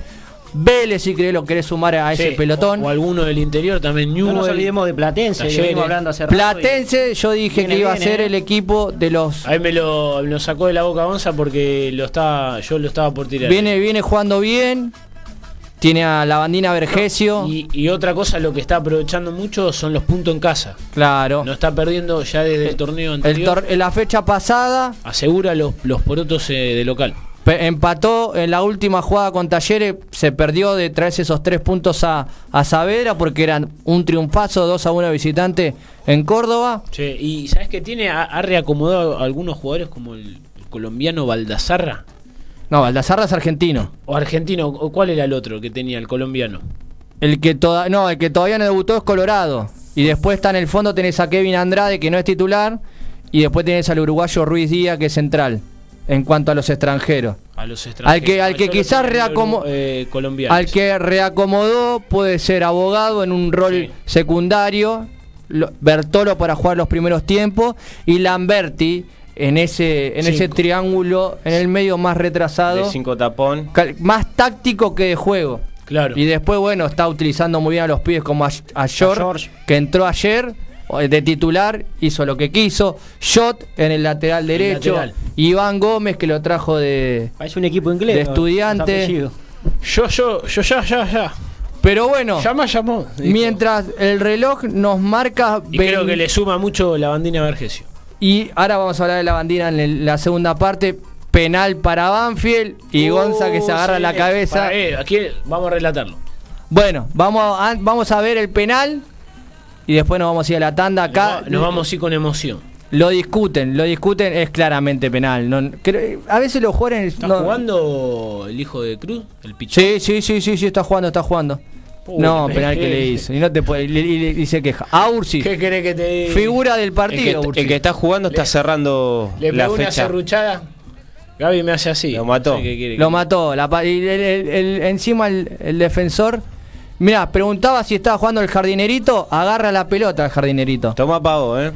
Vélez, si querés, lo querés sumar a ese Sí, pelotón. O, o alguno del interior también, No Newell. nos olvidemos de Platense, que Talleres. venimos hablando hace rato. y- Platense, yo dije Viene que iba a ser eh. el equipo de los. Ahí me lo, me lo sacó de la boca Gonza porque lo estaba, yo lo estaba por tirar. Viene, viene jugando bien. Tiene a la bandina Vergesio. Y, y otra cosa, lo que está aprovechando mucho son los puntos en casa. claro. No está perdiendo ya desde el torneo El anterior. tor- la fecha pasada Asegura los, los porotos eh, de local. Empató en la última jugada con Talleres. Se perdió de traerse esos tres puntos a, a Saavedra porque eran un triunfazo, 2 a 1 visitante en Córdoba. Che, y ¿sabes qué tiene? Ha, ha reacomodado a algunos jugadores como el, el colombiano Baldazarra. No, Baldassarra es argentino. O argentino, o ¿cuál era el otro que tenía el colombiano? El que, toda, no, el que todavía no debutó es Colorado. Y después está en el fondo, tenés a Kevin Andrade, que no es titular. Y después tenés al uruguayo Ruiz Díaz, que es central. En cuanto a los extranjeros. A los extranjeros. Al que- al que quizás reacomo- eh. Al que reacomodó puede ser abogado en un rol Sí. secundario. Lo- Bertolo para jugar los primeros tiempos. Y Lamberti en ese, en ese triángulo, en el medio más De retrasado. cinco tapón. cal- Más táctico que de juego. Claro. Y después, bueno, está utilizando muy bien a los pibes como a, a George, George. que entró ayer de titular, hizo lo que quiso. Shot en el lateral derecho. lateral. Iván Gómez, que lo trajo de. Parece un equipo inglés. Estudiante. Yo, yo, yo, ya, ya, ya. Pero bueno, Llama, llamó. dijo. mientras el reloj nos marca. Y creo que le suma mucho la bandina Vergesio. Y ahora vamos a hablar de la bandera en el- la segunda parte. Penal para Banfield y Gonza que se agarra Uh, la cabeza. Para, eh, aquí vamos a relatarlo. Bueno, vamos a, vamos a ver el penal y después nos vamos a ir a la tanda acá. Nos, va- nos vamos a ir con emoción. Lo discuten, lo discuten, es claramente penal. No, creo- a veces los jugadores. ¿Está no- jugando el hijo de Cruz? El picho. Sí, sí, sí, sí, sí, está jugando, está jugando. Uy, no, penal que le hizo. Y no te puede, y, y- y se queja. A Ursi, ¿Qué querés que te diga? figura del El que, partido. Ursi. el que está jugando está Le- cerrando Le la pegó una fecha. serruchada. Gaby me hace así. Lo mató. No sé qué quiere Lo mató. La, y el- el- el- encima el, el defensor. Mira, preguntaba si estaba jugando el jardinerito. Agarra la pelota el jardinerito. Toma pago, ¿eh?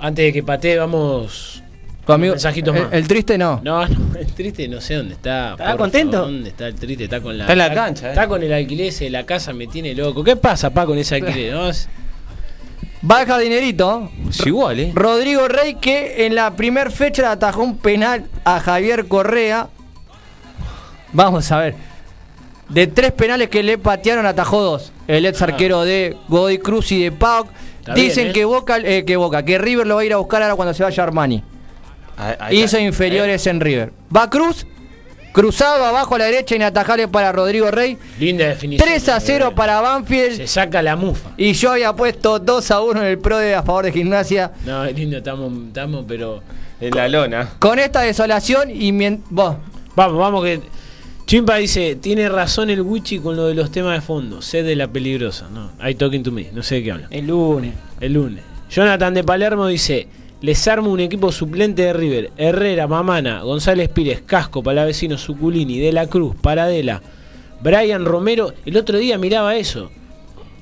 Antes de que patee, vamos. Mensajitos el, más. el triste no. No, no, el triste no sé dónde está. ¿Estará por contento? favor, ¿Dónde está el triste? Está con la. Está en la cancha, eh. Está con el alquiler ese de la casa, me tiene loco. ¿Qué pasa, pa, con ese alquiler? No, Va el jardinerito. Es igual, ¿eh? Rodrigo Rey que en la primer fecha le atajó un penal a Javier Correa. Vamos a ver. De tres penales que le patearon, atajó dos. El ex arquero de Godoy Cruz y de Pauk. Está Dicen bien, ¿eh? que Boca, eh, que Boca, que River lo va a ir a buscar ahora cuando se vaya Armani. Ahí- ahí Hizo inferiores en River. Va Cruz, cruzado abajo a la derecha, inatajable para Rodrigo Rey. linda definición. 3 a 0 para Banfield. Se saca la mufa. Y yo había puesto 2 a 1 en el pro de a favor de gimnasia. No, es lindo, estamos, estamos, pero. En la lona. Con esta desolación y mien- vos, Vamos, vamos que. Chimpa dice, tiene razón el Wichi con lo de los temas de fondo. Sed de la peligrosa. No, I talking to me. No sé de qué habla. El lunes. El lunes. Jonathan de Palermo dice, les armo un equipo suplente de River. Herrera, Mamana, González Pires, Casco, Palavecino, Suculini, De la Cruz, Paradela, Brian Romero. El otro día miraba eso.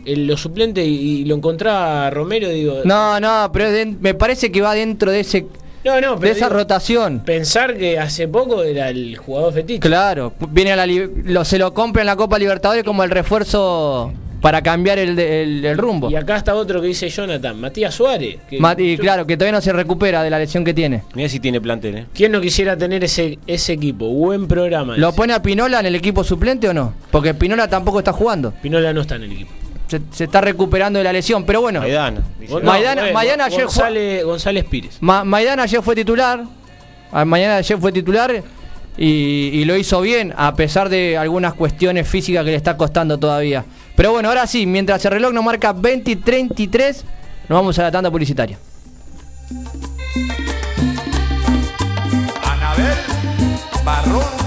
El, los suplentes y, y lo encontraba Romero digo... No, no, pero me parece que va dentro de ese no, no, de pero esa digo, rotación. pensar que hace poco era el jugador fetiche. Claro, viene a la lo, se lo compra en la Copa Libertadores como el refuerzo para cambiar el, de- el- el rumbo. Y acá está otro que dice Jonathan, Matías Suárez. que- Ma- y yo- claro, que todavía no se recupera de la lesión que tiene. Mira si tiene plantel, ¿eh? ¿Quién no quisiera tener ese, ese equipo? Buen programa. ¿Lo dice. pone a Pinola en el equipo suplente o no? Porque Pinola tampoco está jugando. Pinola no está en el equipo. Se, se está recuperando de la lesión, pero bueno. Maidana. No, Maidana- bueno, Maidana ayer González, González Pires. Ma- Maidana ayer fue titular. Ah, Mañana ayer fue titular y, y lo hizo bien, a pesar de algunas cuestiones físicas que le está costando todavía. Pero bueno, ahora sí, mientras el reloj nos marca 20 y 33, nos vamos a la tanda publicitaria. Anabel Barrón.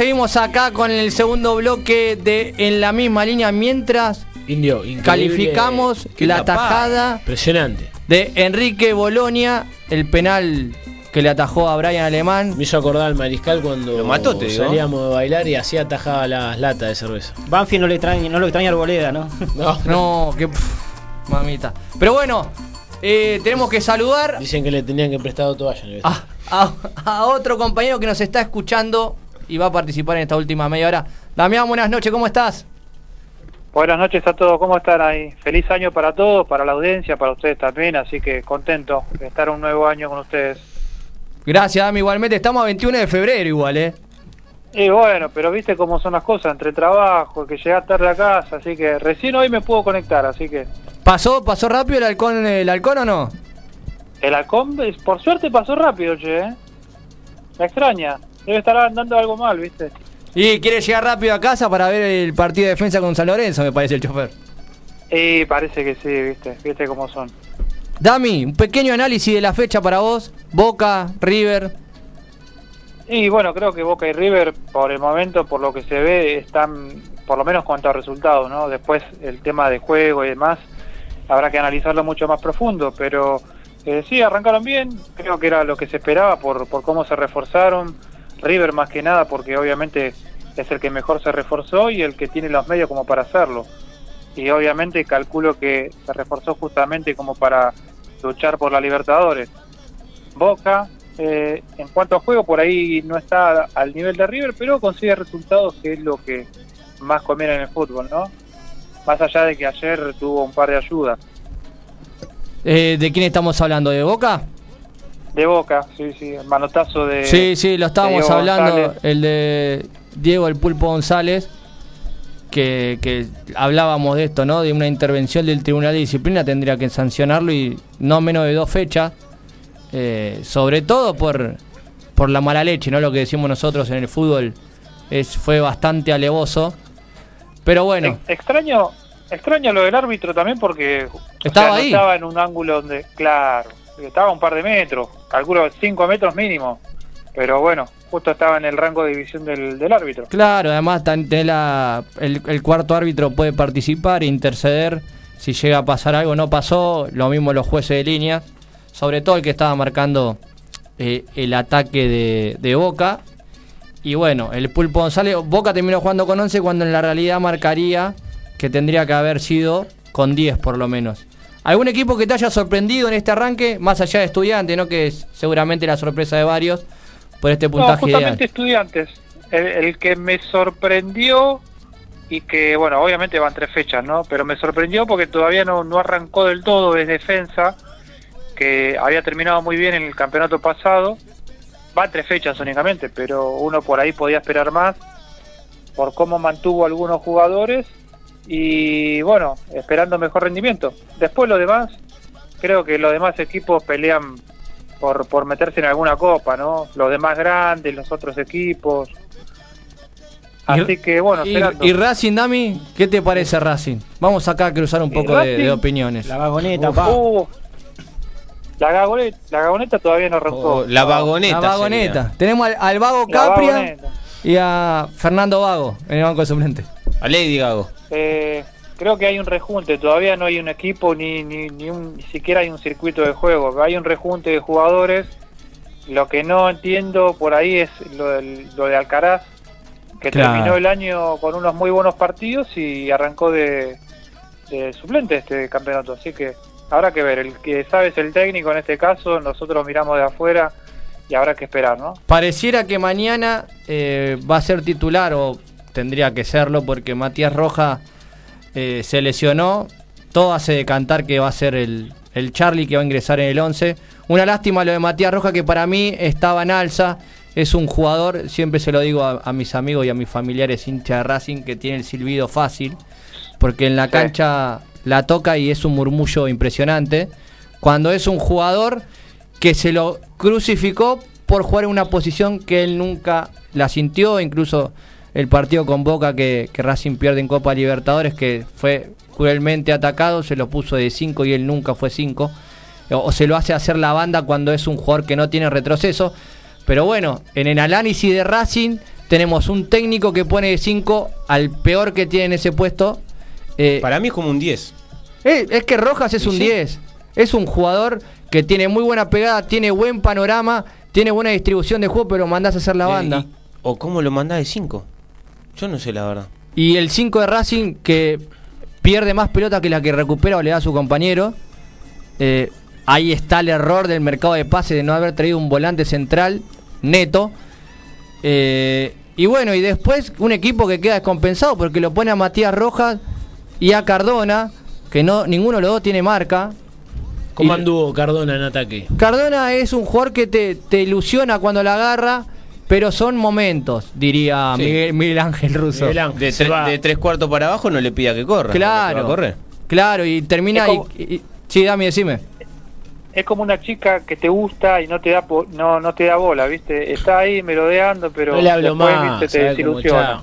Seguimos acá con el segundo bloque de En la misma línea mientras Indio, calificamos Qué la tapada. tajada Impresionante. de Enrique Bolonia, el penal que le atajó a Brian Alemán. Me hizo acordar al mariscal cuando Lo mató, te digo. salíamos de bailar y así atajaba las latas de cerveza. Banfield no le extraña, no lo extraña Arboleda, ¿no? No, No, que mamita. Pero bueno, eh, tenemos que saludar Dicen que le tenían que prestar toalla. ¿no? a, a- a otro compañero que nos está escuchando y va a participar en esta última media hora. Damián, buenas noches, ¿cómo estás? Buenas noches a todos, ¿cómo están ahí? Feliz año para todos, para la audiencia, para ustedes también, así que contento de estar un nuevo año con ustedes. Gracias, Dami. Igualmente estamos a 21 de febrero igual, ¿eh? Y bueno, pero viste cómo son las cosas, entre trabajo, que llegás tarde a casa, así que recién hoy me puedo conectar, así que ¿Pasó, pasó rápido el halcón, el halcón o no? el halcón, por suerte pasó rápido, che, ¿eh? Me extraña, debe estar andando algo mal, viste. Y quiere llegar rápido a casa para ver el partido de defensa con San Lorenzo, me parece el chofer. Y parece que sí, viste, viste cómo son. Dami, un pequeño análisis de la fecha para vos. Boca, River. Y bueno, creo que Boca y River, por el momento, por lo que se ve, están, por lo menos cuanto a resultados, ¿no? Después el tema de juego y demás, habrá que analizarlo mucho más profundo, pero eh, sí, arrancaron bien, creo que era lo que se esperaba por, por cómo se reforzaron. River más que nada, porque obviamente es el que mejor se reforzó y el que tiene los medios como para hacerlo. Y obviamente calculo que se reforzó justamente como para luchar por la Libertadores. Boca, eh, en cuanto a juego, por ahí no está al nivel de River, pero consigue resultados que es lo que más conviene en el fútbol, ¿no? Más allá de que ayer tuvo un par de ayudas. Eh, ¿De quién estamos hablando? ¿De Boca? De Boca, sí, sí, el manotazo de... sí, sí, lo estábamos hablando. González. El de Diego el Pulpo González. Que, que hablábamos de esto, ¿no? De una intervención del Tribunal de Disciplina, tendría que sancionarlo y no menos de dos fechas. Eh, sobre todo por, por la mala leche, ¿no? Lo que decimos nosotros en el fútbol es, fue bastante alevoso. Pero bueno, Ex- Extraño, extraño lo del árbitro también porque o Estaba no ahí. estaba en un ángulo donde, claro, estaba un par de metros, calculo 5 metros mínimo, pero bueno, justo estaba en el rango de división del, árbitro. Claro, además la- el, el cuarto árbitro puede participar e interceder si llega a pasar algo. No pasó, lo mismo los jueces de línea, sobre todo el que estaba marcando eh, el ataque de, de Boca. Y bueno, el Pulpo González, Boca terminó jugando con 11 cuando en la realidad marcaría que tendría que haber sido con 10 por lo menos. ¿Algún equipo que te haya sorprendido en este arranque, más allá de estudiante, ¿no? que es seguramente la sorpresa de varios por este No, puntaje justamente ideal? estudiantes. El, el que me sorprendió y que, bueno, obviamente van tres fechas, ¿no? Pero me sorprendió porque todavía no, no arrancó del todo de defensa, que había terminado muy bien en el campeonato pasado. Van tres fechas únicamente, pero uno por ahí podía esperar más por cómo mantuvo algunos jugadores y, bueno, esperando mejor rendimiento. Después lo demás, creo que los demás equipos pelean por, por meterse en alguna copa, ¿no? Los demás grandes, los otros equipos. Así que bueno, Y, esperando. y Racing, Dami, ¿qué te parece Racing? Vamos acá a cruzar un poco de, opiniones. La vagoneta, Uf, pa. uh, la, gagoneta, la gagoneta todavía no arrancó. O la vagoneta. La vagoneta. sería. Tenemos al, al Vago la Capria vagoneta. y a Fernando Vago en el banco de suplentes. A Lady Gago. Eh, creo que hay un rejunte, todavía no hay un equipo ni, ni, ni, un- ni siquiera hay un circuito de juego, hay un rejunte de jugadores. Lo que no entiendo por ahí es lo, del- lo de Alcaraz, que Claro. terminó el año con unos muy buenos partidos y arrancó de, de suplente este campeonato. Así que habrá que ver, el que sabe es el técnico en este caso, nosotros miramos de afuera y habrá que esperar, ¿no? Pareciera que mañana eh, va a ser titular o tendría que serlo porque Matías Roja eh, se lesionó. Todo hace decantar que va a ser el, el Charlie que va a ingresar en el 11. Una lástima lo de Matías Roja que para mí estaba en alza. Es un jugador, siempre se lo digo a, a mis amigos y a mis familiares hincha de Racing, que tiene el silbido fácil. Porque en la Sí. cancha la toca y es un murmullo impresionante. Cuando es un jugador que se lo crucificó por jugar en una posición que él nunca la sintió, incluso el partido con Boca que, que Racing pierde en Copa Libertadores, que fue cruelmente atacado, se lo puso de 5 y él nunca fue 5, o, o se lo hace hacer la banda cuando es un jugador que no tiene retroceso. Pero bueno, en el análisis de Racing tenemos un técnico que pone de 5 al peor que tiene en ese puesto. Eh, Para mí es como un 10. eh, es que Rojas es ¿Y un sí? 10. Es un jugador que tiene muy buena pegada, tiene buen panorama, tiene buena distribución de juego, pero mandás a hacer la Eh, banda. y- ¿O cómo lo mandás de 5? Yo no sé la verdad. Y el 5 de Racing que pierde más pelota que la que recupera o le da a su compañero. Eh, ahí está el error del mercado de pase de no haber traído un volante central neto. Eh, y bueno, y después un equipo que queda descompensado porque lo pone a Matías Rojas y a Cardona, que no ninguno de los dos tiene marca. ¿Cómo Y- anduvo Cardona en ataque? Cardona es un jugador que te, te ilusiona cuando la agarra, pero son momentos, diría Sí. Miguel, Miguel Ángel Russo. Miguel Ángel. De, Se tre- va. de tres cuartos para abajo no le pida que corra. Claro. ¿Va a correr? Claro, y termina como- y, y- sí, Dami, decime. Es como una chica que te gusta y no te da po- no no te da bola, ¿viste? Está ahí merodeando, pero no le hablo después, más. ¿viste? te ¿sabe cómo desilusiona.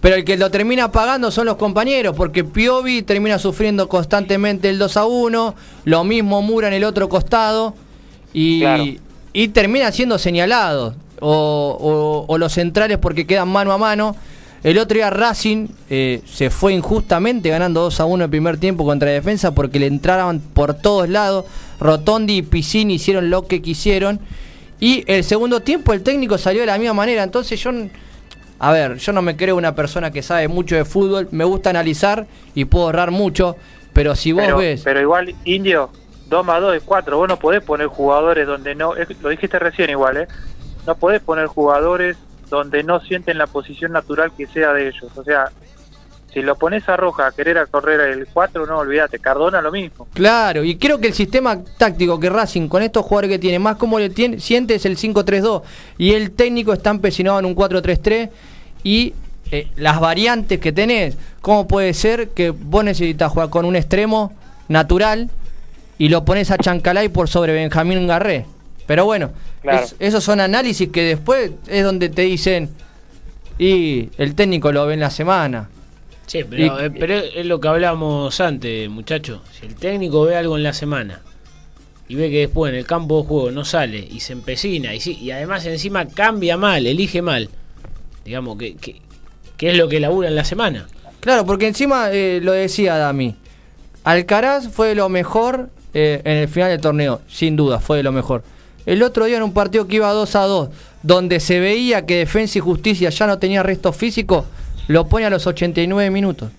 Pero el que lo termina pagando son los compañeros, porque Piovi termina sufriendo constantemente el 2 a 1, lo mismo Mura en el otro costado, y, Claro. y termina siendo señalado, o, o- o los centrales porque quedan mano a mano. El otro día Racing eh, se fue injustamente ganando 2 a 1 el primer tiempo contra defensa porque le entraban por todos lados. Rotondi y Piscini hicieron lo que quisieron. Y el segundo tiempo el técnico salió de la misma manera. Entonces yo, a ver, yo no me creo una persona que sabe mucho de fútbol. Me gusta analizar y puedo ahorrar mucho. Pero si vos Pero, ves... pero igual, Indio, 2 más 2 es 4. Vos no podés poner jugadores donde no. es- lo dijiste recién igual, ¿eh? No podés poner jugadores donde no sienten la posición natural que sea de ellos. O sea, si lo pones a Roja a querer a correr el 4, no olvídate. Cardona lo mismo. Claro, y creo que el sistema táctico que Racing con estos jugadores que tiene, más como le siente es el 5-3-2 y el técnico está empecinado en un 4-3-3 y eh, las variantes que tenés, ¿cómo puede ser que vos necesitas jugar con un extremo natural y lo pones a Chancalay por sobre Benjamín Garré? Pero bueno, Claro. es- esos son análisis que después es donde te dicen y el técnico lo ve en la semana. Sí, pero, Y- eh, pero es lo que hablábamos antes, muchachos. Si el técnico ve algo en la semana y ve que después en el campo de juego no sale y se empecina y, sí, y además encima cambia mal, elige mal, digamos, que, que, que es lo que labura en la semana. Claro, porque encima eh, lo decía Dami. Alcaraz fue de lo mejor eh, en el final del torneo, sin duda, fue de lo mejor. El otro día en un partido que iba 2 a 2, donde se veía que Defensa y Justicia ya no tenía resto físico, lo pone a los 89 minutos.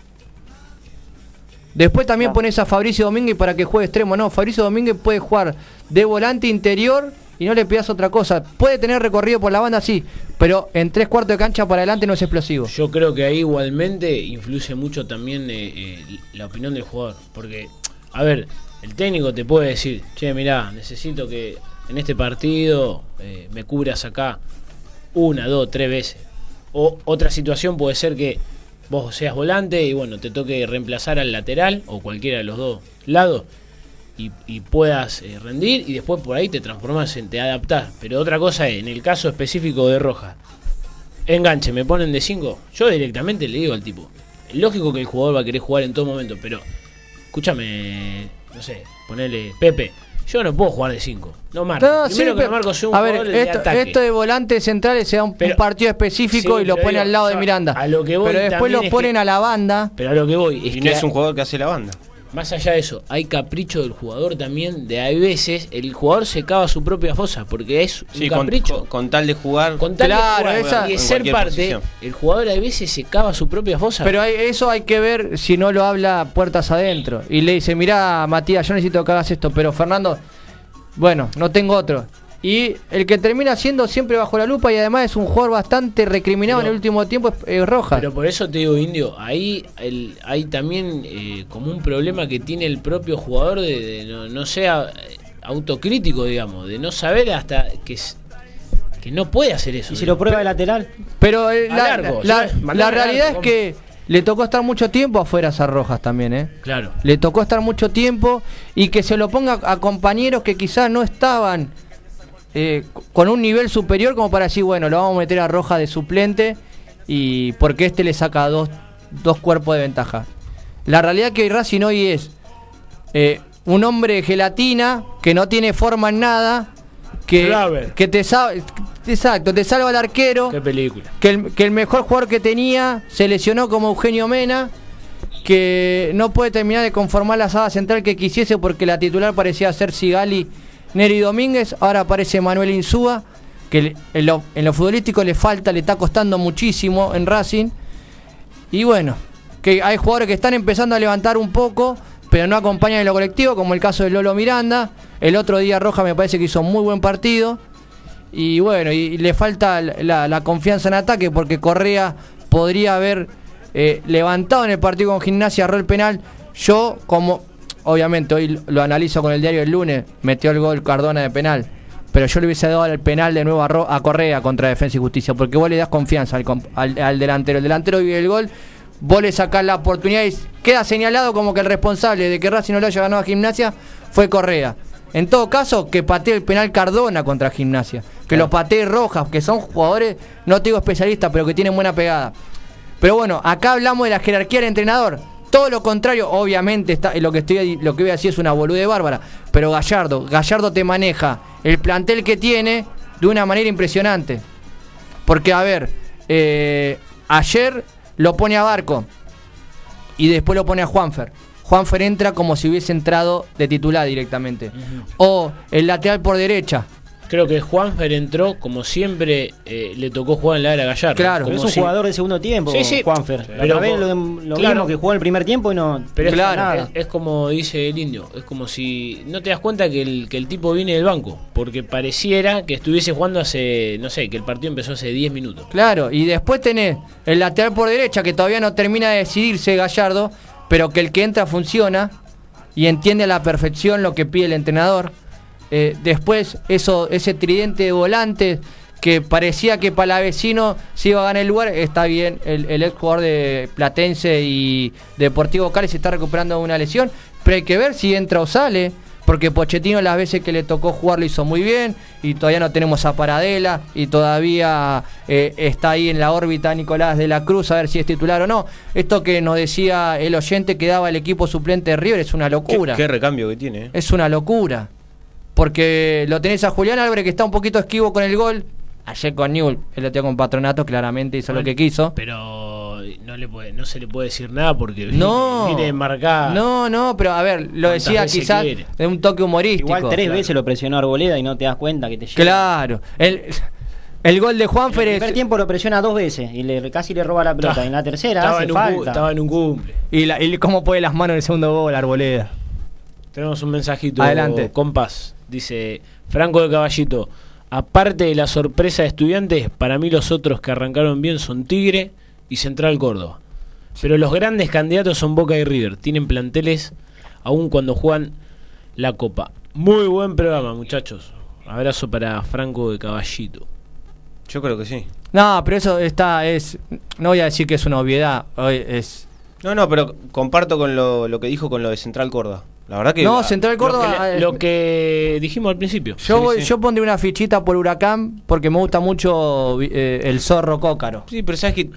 Después también No. pones a Fabricio Domínguez para que juegue extremo. No, Fabricio Domínguez puede jugar de volante interior y no le pidas otra cosa. Puede tener recorrido por la banda, sí, pero en tres cuartos de cancha para adelante no es explosivo. Yo creo que ahí igualmente influye mucho también eh, eh, la opinión del jugador. Porque, a ver, el técnico te puede decir, che, mirá, necesito que en este partido eh, me cubras acá una, dos, tres veces. O otra situación puede ser que vos seas volante y bueno, te toque reemplazar al lateral o cualquiera de los dos lados y, puedas eh, rendir y después por ahí te transformas en, te adaptás. Pero otra cosa es, en el caso específico de Roja, enganche, me ponen de 5, yo directamente le digo al tipo, lógico que el jugador va a querer jugar en todo momento, pero escúchame, no sé, ponele Pepe, yo no puedo jugar de 5, no marco. No, Primero sí, que pero- no marco soy un a ver, de esto, ataque. esto de volantes centrales se da un, un partido específico sí, y lo pone digo, al lado de Miranda. a lo que voy pero después lo ponen que- a la banda. Pero a lo que voy es Y que no es un jugador que hace la banda. Más allá de eso, hay capricho del jugador también, de hay veces el jugador se cava su propia fosa, porque es un Sí, capricho. con- con tal de jugar. Con tal de jugar esa- y de ser parte, posición. el jugador a veces se cava su propia fosa. Pero hay- eso hay que ver si no lo habla puertas adentro. Y le dice, mirá, Matías, yo necesito que hagas esto, pero Fernando, bueno, no tengo otro. Y el que termina siendo siempre bajo la lupa y además es un jugador bastante recriminado Pero- en el último tiempo es, es Rojas. Pero por eso te digo, Indio, ahí el, hay también eh, como un problema que tiene el propio jugador de, de no, no sea eh, autocrítico, digamos, de no saber hasta que, que no puede hacer eso. Y si lo prueba de lateral, Pero eh, la, largo, la- realidad largo, es que le tocó estar mucho tiempo afuera a Rojas también, ¿eh? Claro. Le tocó estar mucho tiempo y que se lo ponga a compañeros que quizás no estaban eh, con un nivel superior como para decir, bueno, lo vamos a meter a Roja de suplente y porque este le saca dos, dos cuerpos de ventaja. La realidad que hoy Racing hoy es eh, un hombre de gelatina que no tiene forma en nada, que, que te sabe, exacto, te salva al arquero Qué película. que el, que el mejor jugador que tenía se lesionó como Eugenio Mena, que no puede terminar de conformar la saga central que quisiese porque la titular parecía ser Sigali Neri Domínguez, ahora aparece Manuel Insúa, que en lo, futbolístico le falta, le está costando muchísimo en Racing. Y bueno, que hay jugadores que están empezando a levantar un poco, pero no acompañan en lo colectivo, como el caso de Lolo Miranda. El otro día Roja me parece que hizo muy buen partido. Y bueno, y le falta la, confianza en ataque porque Correa podría haber eh, levantado en el partido con Gimnasia, el penal. Yo, como obviamente hoy lo analizo con el diario el lunes, metió el gol Cardona de penal. Pero yo le hubiese dado el penal de nuevo a, Ro- a Correa contra Defensa y Justicia, porque vos le das confianza al, al- al delantero. El delantero vive el gol, vos le sacás la oportunidad y queda señalado como que el responsable de que Racing no lo haya ganado a Gimnasia fue Correa. En todo caso, que patee el penal Cardona contra Gimnasia. Que lo patee Rojas, que son jugadores, no te digo especialistas, pero que tienen buena pegada. Pero bueno, acá hablamos de la jerarquía del entrenador. Todo lo contrario, obviamente, está, lo que estoy lo que voy a decir es una bolude bárbara. Pero Gallardo, Gallardo te maneja el plantel que tiene de una manera impresionante. Porque, a ver, eh, ayer lo pone a Barco y después lo pone a Juanfer. Juanfer entra como si hubiese entrado de titular directamente. O el lateral por derecha. Creo que Juanfer entró como siempre eh, le tocó jugar en la era Gallardo. Claro. Pero como es un si- jugador de segundo tiempo, Sí, sí. Juanfer. Sí. La Pero otra vez lo, lo claro. mismo que jugó en el primer tiempo y no. Pero Claro, nada. es, es como dice el indio, es como si no te das cuenta que el, que el tipo viene del banco, porque pareciera que estuviese jugando hace, no sé, que el partido empezó hace 10 minutos. Claro, y después tenés el lateral por derecha que todavía no termina de decidirse Gallardo, pero que el que entra funciona y entiende a la perfección lo que pide el entrenador. Eh, después eso, ese tridente de volantes que parecía que Palavecino se iba a ganar el lugar, está bien, el, el ex jugador de Platense y Deportivo Cali se está recuperando de una lesión, pero hay que ver si entra o sale. Porque Pochettino las veces que le tocó jugar lo hizo muy bien y todavía no tenemos a Paradela y todavía eh, está ahí en la órbita Nicolás de la Cruz a ver si es titular o no. Esto que nos decía el oyente que daba el equipo suplente de River es una Qué, locura. qué recambio que tiene. eh. Es una locura. Porque lo tenés a Julián Álvarez que está un poquito esquivo con el gol. Ayer con Newell, él lo tenía con Patronato, claramente hizo lo que quiso. Pero no le puede, no se le puede decir nada porque No, viene marcada. no, no, pero a ver, lo ¿Cuántas decía quizás quiere? de un toque humorístico. Igual tres claro. veces lo presionó Arboleda y no te das cuenta que te llega. Claro. El, el gol de En Juanfer el es. primer tiempo lo presiona dos veces y le, casi le roba la pelota. En la tercera estaba hace en un falta. estaba en un cumple. Y, la- y cómo pone las manos en el segundo gol, Arboleda. Tenemos un mensajito. Adelante. Compás. Dice Franco de Caballito. Aparte de la sorpresa de estudiantes, para mí los otros que arrancaron bien son Tigre y Central Córdoba. Pero los grandes candidatos son Boca y River. Tienen planteles aún cuando juegan la Copa. Muy buen programa, muchachos. Abrazo para Franco de Caballito. Yo creo que sí. No, pero eso está, es. No voy a decir que es una obviedad. hoy Es. No, no, pero comparto con lo, lo que dijo con lo de Central Córdoba. La verdad que. No, Central Córdoba. lo, que, le- eh, lo que dijimos al principio. Yo, Sí, voy- sí. yo pondré una fichita por Huracán porque me gusta mucho eh, el zorro cócaro. Sí, pero sabes que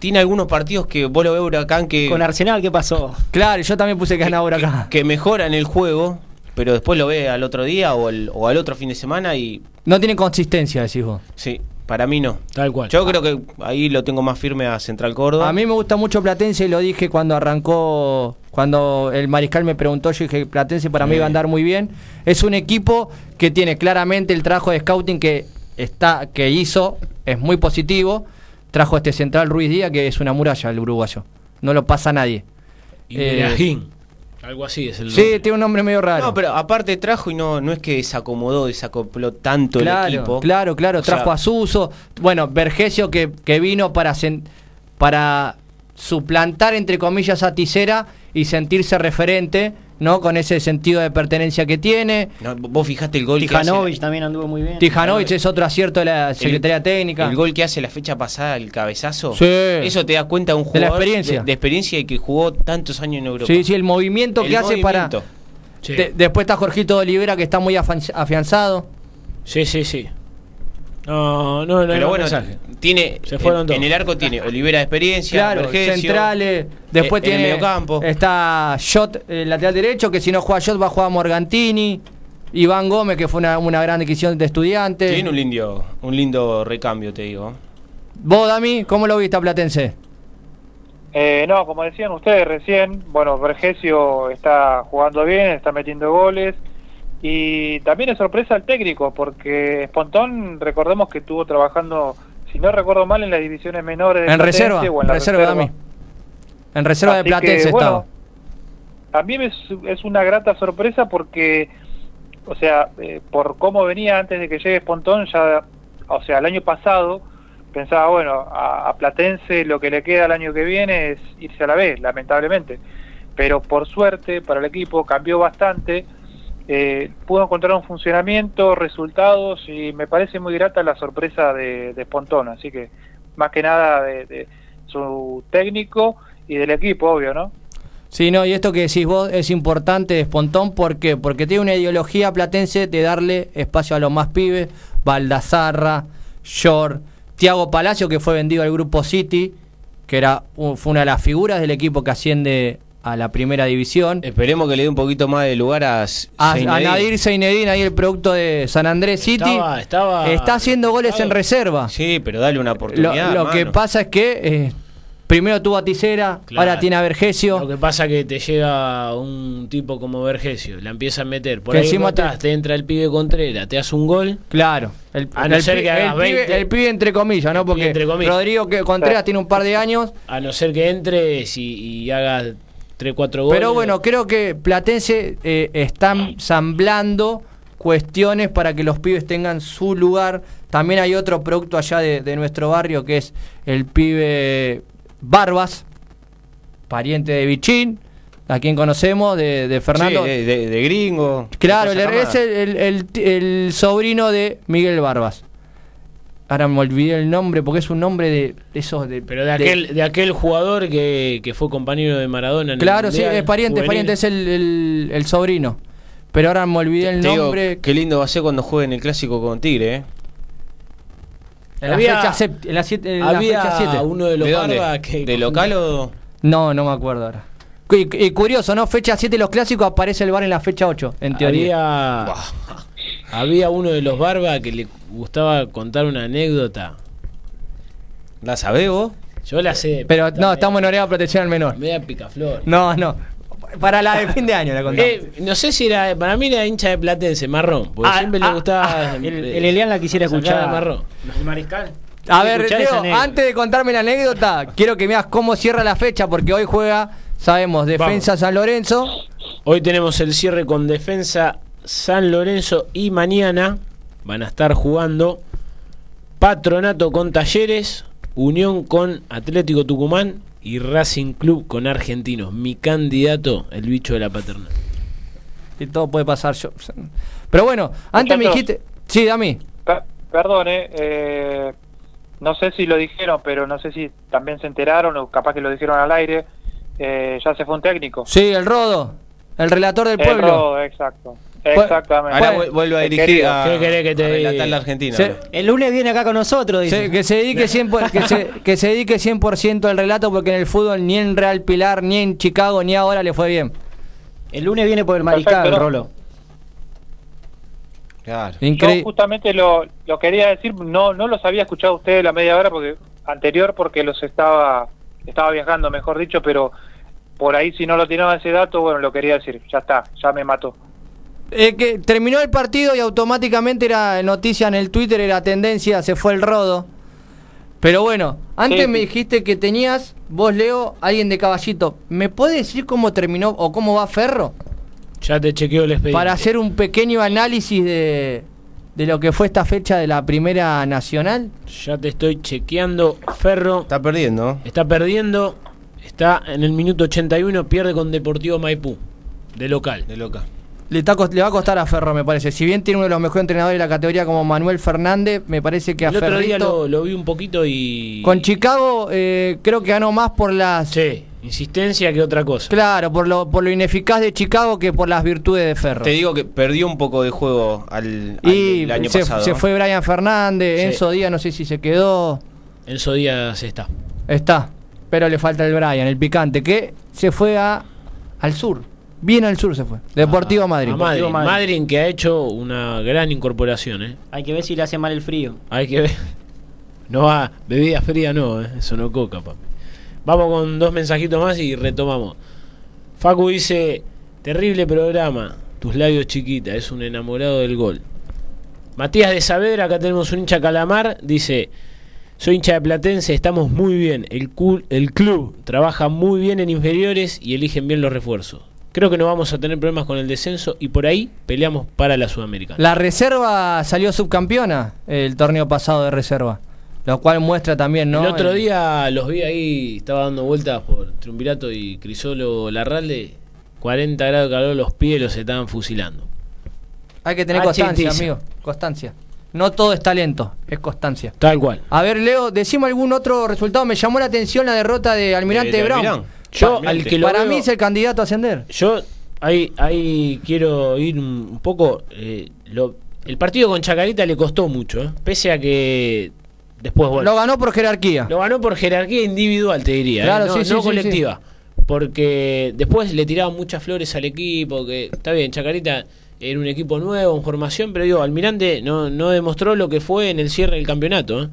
tiene algunos partidos que vos lo ves Huracán que, Con Arsenal, ¿qué pasó? Claro, yo también puse que ganaba Huracán. que mejoran el juego, pero después lo ve al otro día o, el- o al otro fin de semana y No tiene consistencia, decís vos. sí, para mí no. Tal cual. Yo creo que ahí lo tengo más firme a Central Córdoba. A mí me gusta mucho Platense y lo dije cuando arrancó, cuando el mariscal me preguntó, yo dije Platense para mí va a andar muy bien. Es un equipo que tiene claramente el trabajo de scouting que está, que hizo, es muy positivo. Trajo este central Ruiz Díaz, que es una muralla el uruguayo. No lo pasa a nadie. Y Eh. Algo así es el Sí, nombre. tiene un nombre medio raro. No, pero aparte trajo y no, no es que desacomodó, desacopló tanto el equipo. Claro, claro, O sea, trajo a Suso. Bueno, Vergesio que, que vino para, sen- para suplantar, entre comillas, a Tisera y sentirse referente, ¿no? Con ese sentido de pertenencia que tiene. no, vos fijaste el gol que Tijanovic hace. también anduvo muy bien. Tijanovic es otro acierto de la Secretaría Técnica. El gol que hace la fecha pasada, el cabezazo. Sí. Eso te da cuenta de un De la jugador experiencia. de, de experiencia y que jugó tantos años en Europa. Sí, sí, el movimiento El que hace para... Sí. De- después está Jorgito Olivera que está muy afianzado. Sí, sí, sí. No, no, no Pero bueno, mensaje. tiene Se fueron en, el arco tiene Olivera de experiencia, Claro, Vergesio, centrales. Después eh, en el tiene. mediocampo. Está Shot, el lateral derecho, que si no juega Shot va a jugar Morgantini. Iván Gómez, que fue una, una gran adquisición de estudiante. Tiene un lindo, un lindo recambio, te digo. Vos, Dami, ¿cómo lo viste a Platense? Eh, no, como decían ustedes recién, bueno, Vergesio está jugando bien, está metiendo goles y también es sorpresa el técnico porque Espontón, recordemos que estuvo trabajando, si no recuerdo mal, en las divisiones menores de En Platense reserva, o en la reserva, Dami. En reserva de que, Platense bueno, estaba. También es, es una grata sorpresa porque, o sea, eh, por cómo venía antes de que llegue Espontón, ya, o sea, el año pasado pensaba, bueno, a, a Platense lo que le queda el año que viene es irse a la B, lamentablemente. pero por suerte para el equipo cambió bastante, eh, pudo encontrar un funcionamiento, resultados y me parece muy grata la sorpresa de, de Pontón, así que más que nada de, su técnico y del equipo, obvio, ¿no? Sí, no, y esto que decís vos es importante de Espontón, ¿por qué? Porque tiene una ideología platense de darle espacio a los más pibes, Baldazarra, Shore, Tiago Palacio, que fue vendido al grupo City, que era fue una de las figuras del equipo que asciende a la primera división. Esperemos que le dé un poquito más de lugar a, A, a. Nadir Seinedin, ahí el producto de San Andrés City, Estaba- estaba- está haciendo goles en reserva. Sí, pero dale una oportunidad. lo que pasa es que eh, primero tuvo a Claro. ahora tiene a Vergesio. Lo que pasa que te llega un tipo como Vergesio, la empieza a meter. Por Que ahí encima te... entra el pibe Contreras, te hace un gol. Claro. El, A no el ser que hagas el pibe, 20. el pibe entre comillas, ¿no? Pibe Porque entre comillas. Rodrigo que Contreras tiene un par de años. A no ser que entres y, y hagas 3, 4 goles. Pero bueno, creo que Platense eh, está ensamblando cuestiones para que los pibes tengan su lugar. También hay otro producto allá de, de nuestro barrio que es el pibe Barbas, pariente de Bichín, a quien conocemos, de, de Fernando. Sí, de, de- de gringo. Claro, es el, el- el- el sobrino de Miguel Barbas. Ahora me olvidé el nombre porque es un nombre de esos de. Pero de aquel, de aquel jugador que, que fue compañero de Maradona en el Claro, sí, Mundial es pariente, juvenil. pariente, es el, el- el sobrino. Pero ahora me olvidé el Te digo, nombre. qué lindo va a ser cuando jueguen el clásico con Tigre, ¿eh? En la Había- fecha sept- en la siete- en la Había fecha siete. uno de los ¿De dónde? Barba que ¿De local o...? No, no me acuerdo ahora. Y, y curioso, ¿no? Fecha 7 los clásicos aparece el bar en la fecha 8, en teoría. Había, había uno de los Barba que le gustaba contar una anécdota. ¿La sabés vos? Yo la sé. Pero no, media- estamos en horario de protección al menor. Media picaflor. No, no. Para la de fin de año la contamos. Eh, no sé si era. Para mí era hincha de Platense, marrón. Porque Ah, siempre ah, le gustaba. ah, el, eh, el Elian la quisiera escuchar. marrón. El mariscal. A ver, Leo, antes de contarme la anécdota, quiero que veas cómo cierra la fecha, porque hoy juega, sabemos, Defensa Vamos. San Lorenzo. Hoy tenemos el cierre con Defensa San Lorenzo y mañana van a estar jugando Patronato con Talleres, Unión con Atlético Tucumán y Racing Club con Argentinos. Mi candidato, el bicho de la paternal. Y todo puede pasar. Yo. Pero bueno, antes me dijiste. Sí, Dami. Per- perdón, eh, eh, no sé si lo dijeron, pero no sé si también se enteraron o capaz que lo dijeron al aire. eh, ya se fue un técnico. Sí, el Rodo. El relator del El pueblo. Rodo, exacto. Exactamente. Ahora Bueno, vu- vuelvo a el dirigir a, ¿Qué querés que te a relatar diga? la Argentina. El lunes viene acá con nosotros, dice. Que se dedique 100 por- que, se, que se dedique 100% al relato porque en el fútbol ni en Real Pilar, ni en Chicago, ni ahora le fue bien. El lunes viene por el mariscal, Perfecto, ¿no? Rolo. Claro. Yo justamente lo, lo quería decir, no no los había escuchado a ustedes la media hora porque anterior porque los estaba estaba viajando, mejor dicho, pero por ahí si no lo tenía ese dato, bueno, lo quería decir, ya está, ya me mató. Eh, que terminó el partido y automáticamente era noticia en el Twitter, era tendencia, se fue el rodo. Pero bueno, antes Sí, me dijiste que tenías, vos Leo, alguien de caballito. ¿Me puedes decir cómo terminó o cómo va Ferro? Ya te chequeo el expediente. Para hacer un pequeño análisis de, de lo que fue esta fecha de la Primera Nacional. Ya te estoy chequeando. Ferro Está perdiendo. está perdiendo. Está en el minuto 81. Pierde con Deportivo Maipú. De local. De loca. Le, está cos- le va a costar a Ferro, me parece. Si bien tiene uno de los mejores entrenadores de la categoría como Manuel Fernández, me parece que a El otro día Ferrito... lo, lo vi un poquito y. Con Chicago eh, creo que ganó más por las... Sí, insistencia que otra cosa. Claro, por lo, por lo ineficaz de Chicago que por las virtudes de Ferro. Te digo que perdió un poco de juego al, al- y el año se, pasado. se fue Brian Fernández, Sí. Enzo Díaz no sé si se quedó. Enzo Díaz está. Está, pero le falta el Brian, el picante, que se fue a, al sur. Bien al sur se fue. Deportivo A- Madrid. Madrid. Madrid. Madrid que ha hecho una gran incorporación, ¿eh? Hay que ver si le hace mal el frío. Hay que ver. No va, bebida fría no, ¿eh? eso no coca, papi. Vamos con dos mensajitos más y retomamos. Facu dice, terrible programa, tus labios chiquita, es un enamorado del gol. Matías de Saavedra, acá tenemos un hincha calamar, dice, soy hincha de Platense, estamos muy bien, el, cul- el club trabaja muy bien en inferiores y eligen bien los refuerzos. Creo que no vamos a tener problemas con el descenso y por ahí peleamos para la Sudamericana. La reserva salió subcampeona el torneo pasado de reserva. lo cual muestra también, ¿no? El otro El- día los vi ahí, estaba dando vueltas por Triunvirato y Crisolo Larralde, 40 grados de calor, los pies los estaban fusilando. Hay que tener Ah, constancia, amigo. Constancia. No todo es talento, es constancia. Tal cual. A ver, Leo, decimos algún otro resultado. Me llamó la atención la derrota de Almirante de Brown. Almirán. Yo, Almirante. al que lo Para veo- mí es el candidato a ascender. Yo ahí, ahí quiero ir un poco. eh, lo- el partido con Chacarita le costó mucho, ¿eh? pese a que después bueno, Lo ganó por jerarquía. lo ganó por jerarquía individual, te diría, ¿eh? Claro, no, sí, sí, no sí, colectiva. Porque después le tiraban muchas flores al equipo, que está bien, Chacarita era un equipo nuevo, en formación, pero digo, Almirante no, no demostró lo que fue en el cierre del campeonato.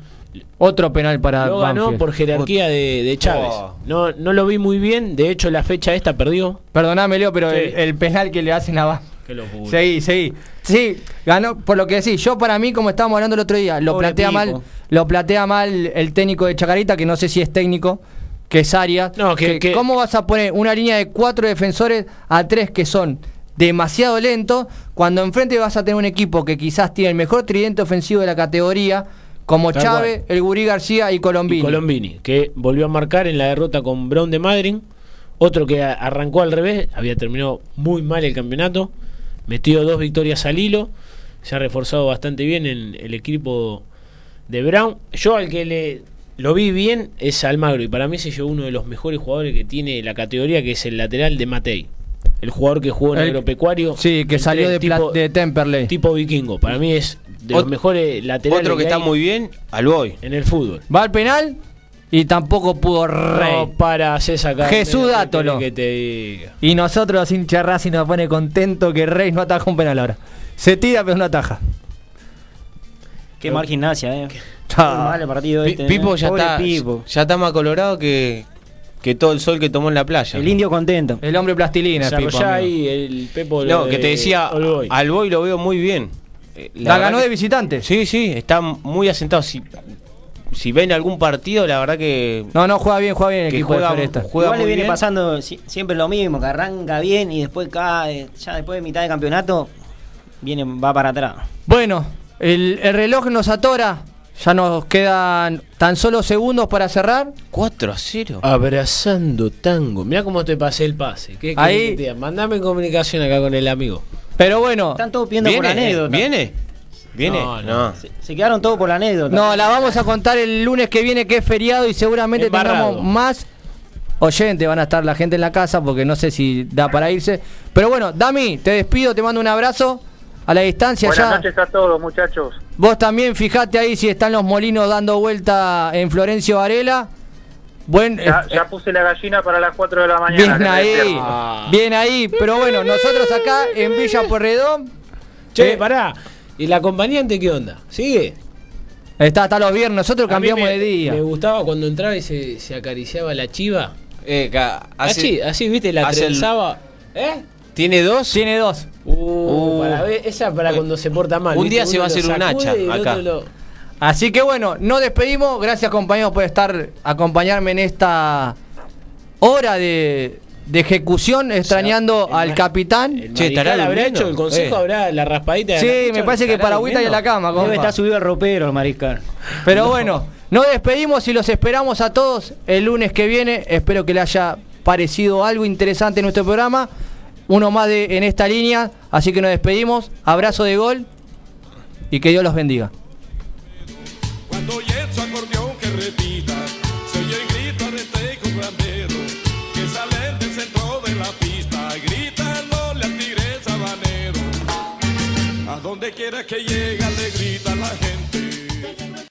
Otro penal para Lo ganó Banfield. por jerarquía de, de Chávez. Oh. No, no lo vi muy bien, de hecho la fecha esta perdió. Perdoname, Leo, pero Sí. el, el penal que le hacen a Banfield. Seguí, seguí. Sí, ganó, por lo que decís, yo para mí, como estábamos hablando el otro día, lo Pobre plantea mal, lo plantea mal el técnico de Chacarita, que no sé si es técnico, que es Arias. No, que- que- ¿Cómo vas a poner una línea de cuatro defensores a tres que son demasiado lentos, cuando enfrente vas a tener un equipo que quizás tiene el mejor tridente ofensivo de la categoría, como Tal Chávez, cual. el Gurí García y Colombini? Y Colombini, que volvió a marcar en la derrota con Brown de Madrid. Otro que arrancó al revés, había terminado muy mal el campeonato. Metió dos victorias al hilo. Se ha reforzado bastante bien en el equipo de Brown. Yo al que le lo vi bien es Almagro. Y para mí se llevó uno de los mejores jugadores que tiene la categoría, que es el lateral de Matei. El jugador que jugó en El- agropecuario. Sí, que salió de, tipo, de Temperley. tipo vikingo. Para mí es de los mejores laterales Otro que está hay muy bien, Alboy. en el fútbol. Va al penal y tampoco pudo Rey. No, para hacer sacar. Jesús Dátolo. Que te diga. Y nosotros, los hinchas Racing, nos pone contento que Reyes no ataja un penal ahora. Se tira, pero no ataja. Qué mal gimnasia, eh. El partido este. Pipo eh. ya está, Pipo. ya está más colorado que, que todo el sol que tomó en la playa. El indio contento. El hombre plastilina, Pipo, ahí el Pepo. No, que te decía. Alboy lo veo muy bien. Eh, La, ganó que- de visitante. Sí, sí, está muy asentado. Si, si ven algún partido, la verdad que, No, no, juega bien, juega bien el que equipo juega, de Floresta. juega Igual le viene bien. pasando si- siempre lo mismo, que arranca bien y después cae, ya después de mitad de campeonato, viene, va para atrás. Bueno, el, el reloj nos atora. Ya nos quedan tan solo segundos para cerrar. 4 a 0. Abrazando tango. Mira cómo te pasé el pase. ¿Qué Ahí- te diga? Mandame en comunicación acá con el amigo. Pero bueno, Están todos pidiendo por ¿Viene? anécdota. ¿Viene? ¿Viene? No, no. Se, se quedaron todos por la anécdota. no, la vamos a contar el lunes que viene que es feriado y seguramente Embarrado. tengamos más oyentes. Van a estar la gente en la casa porque no sé si da para irse. Pero bueno, Dami, te despido, te mando un abrazo a la distancia Buenas ya. noches a todos, muchachos. Vos también fijate ahí si están los molinos dando vuelta en Florencio Varela. Buen, Ya, eh, ya puse la gallina para las 4 de la mañana. bien ahí. Ah. bien ahí. Pero bueno, nosotros acá en Villa Porredón. Che, eh, pará. ¿Y la acompañante qué onda? ¿Sigue? Está hasta los viernes, nosotros cambiamos me- de día. Me gustaba cuando entraba y se, se acariciaba la chiva. Eh, ca- hace- así, así, viste, la el- trenzaba. ¿Eh? ¿Tiene dos? Tiene dos. Uh, Uh. para ver, esa para cuando se porta mal. Un ¿viste? día se Uno va a hacer un hacha acá. otro lo- Así que bueno, nos despedimos. Gracias compañeros por estar acompañarme en esta hora de, de ejecución, extrañando el al capitán. El Che, ¿estará habrá hecho el consejo, Eh. habrá la raspadita de la Sí, me parece que ¿estará para agüita y en la cama, Debe estar subido al ropero el mariscal. Pero bueno, nos despedimos y los esperamos a todos el lunes que viene. Espero que les haya parecido algo interesante en nuestro programa. Uno más de, en esta línea. Así que nos despedimos. Abrazo de gol y que Dios los bendiga. Cuando oye su acordeón que repita, se oye el grito de teco grandero, que salen del centro de la pista, gritándole al tigre sabanero. A donde quiera que llega le grita la gente.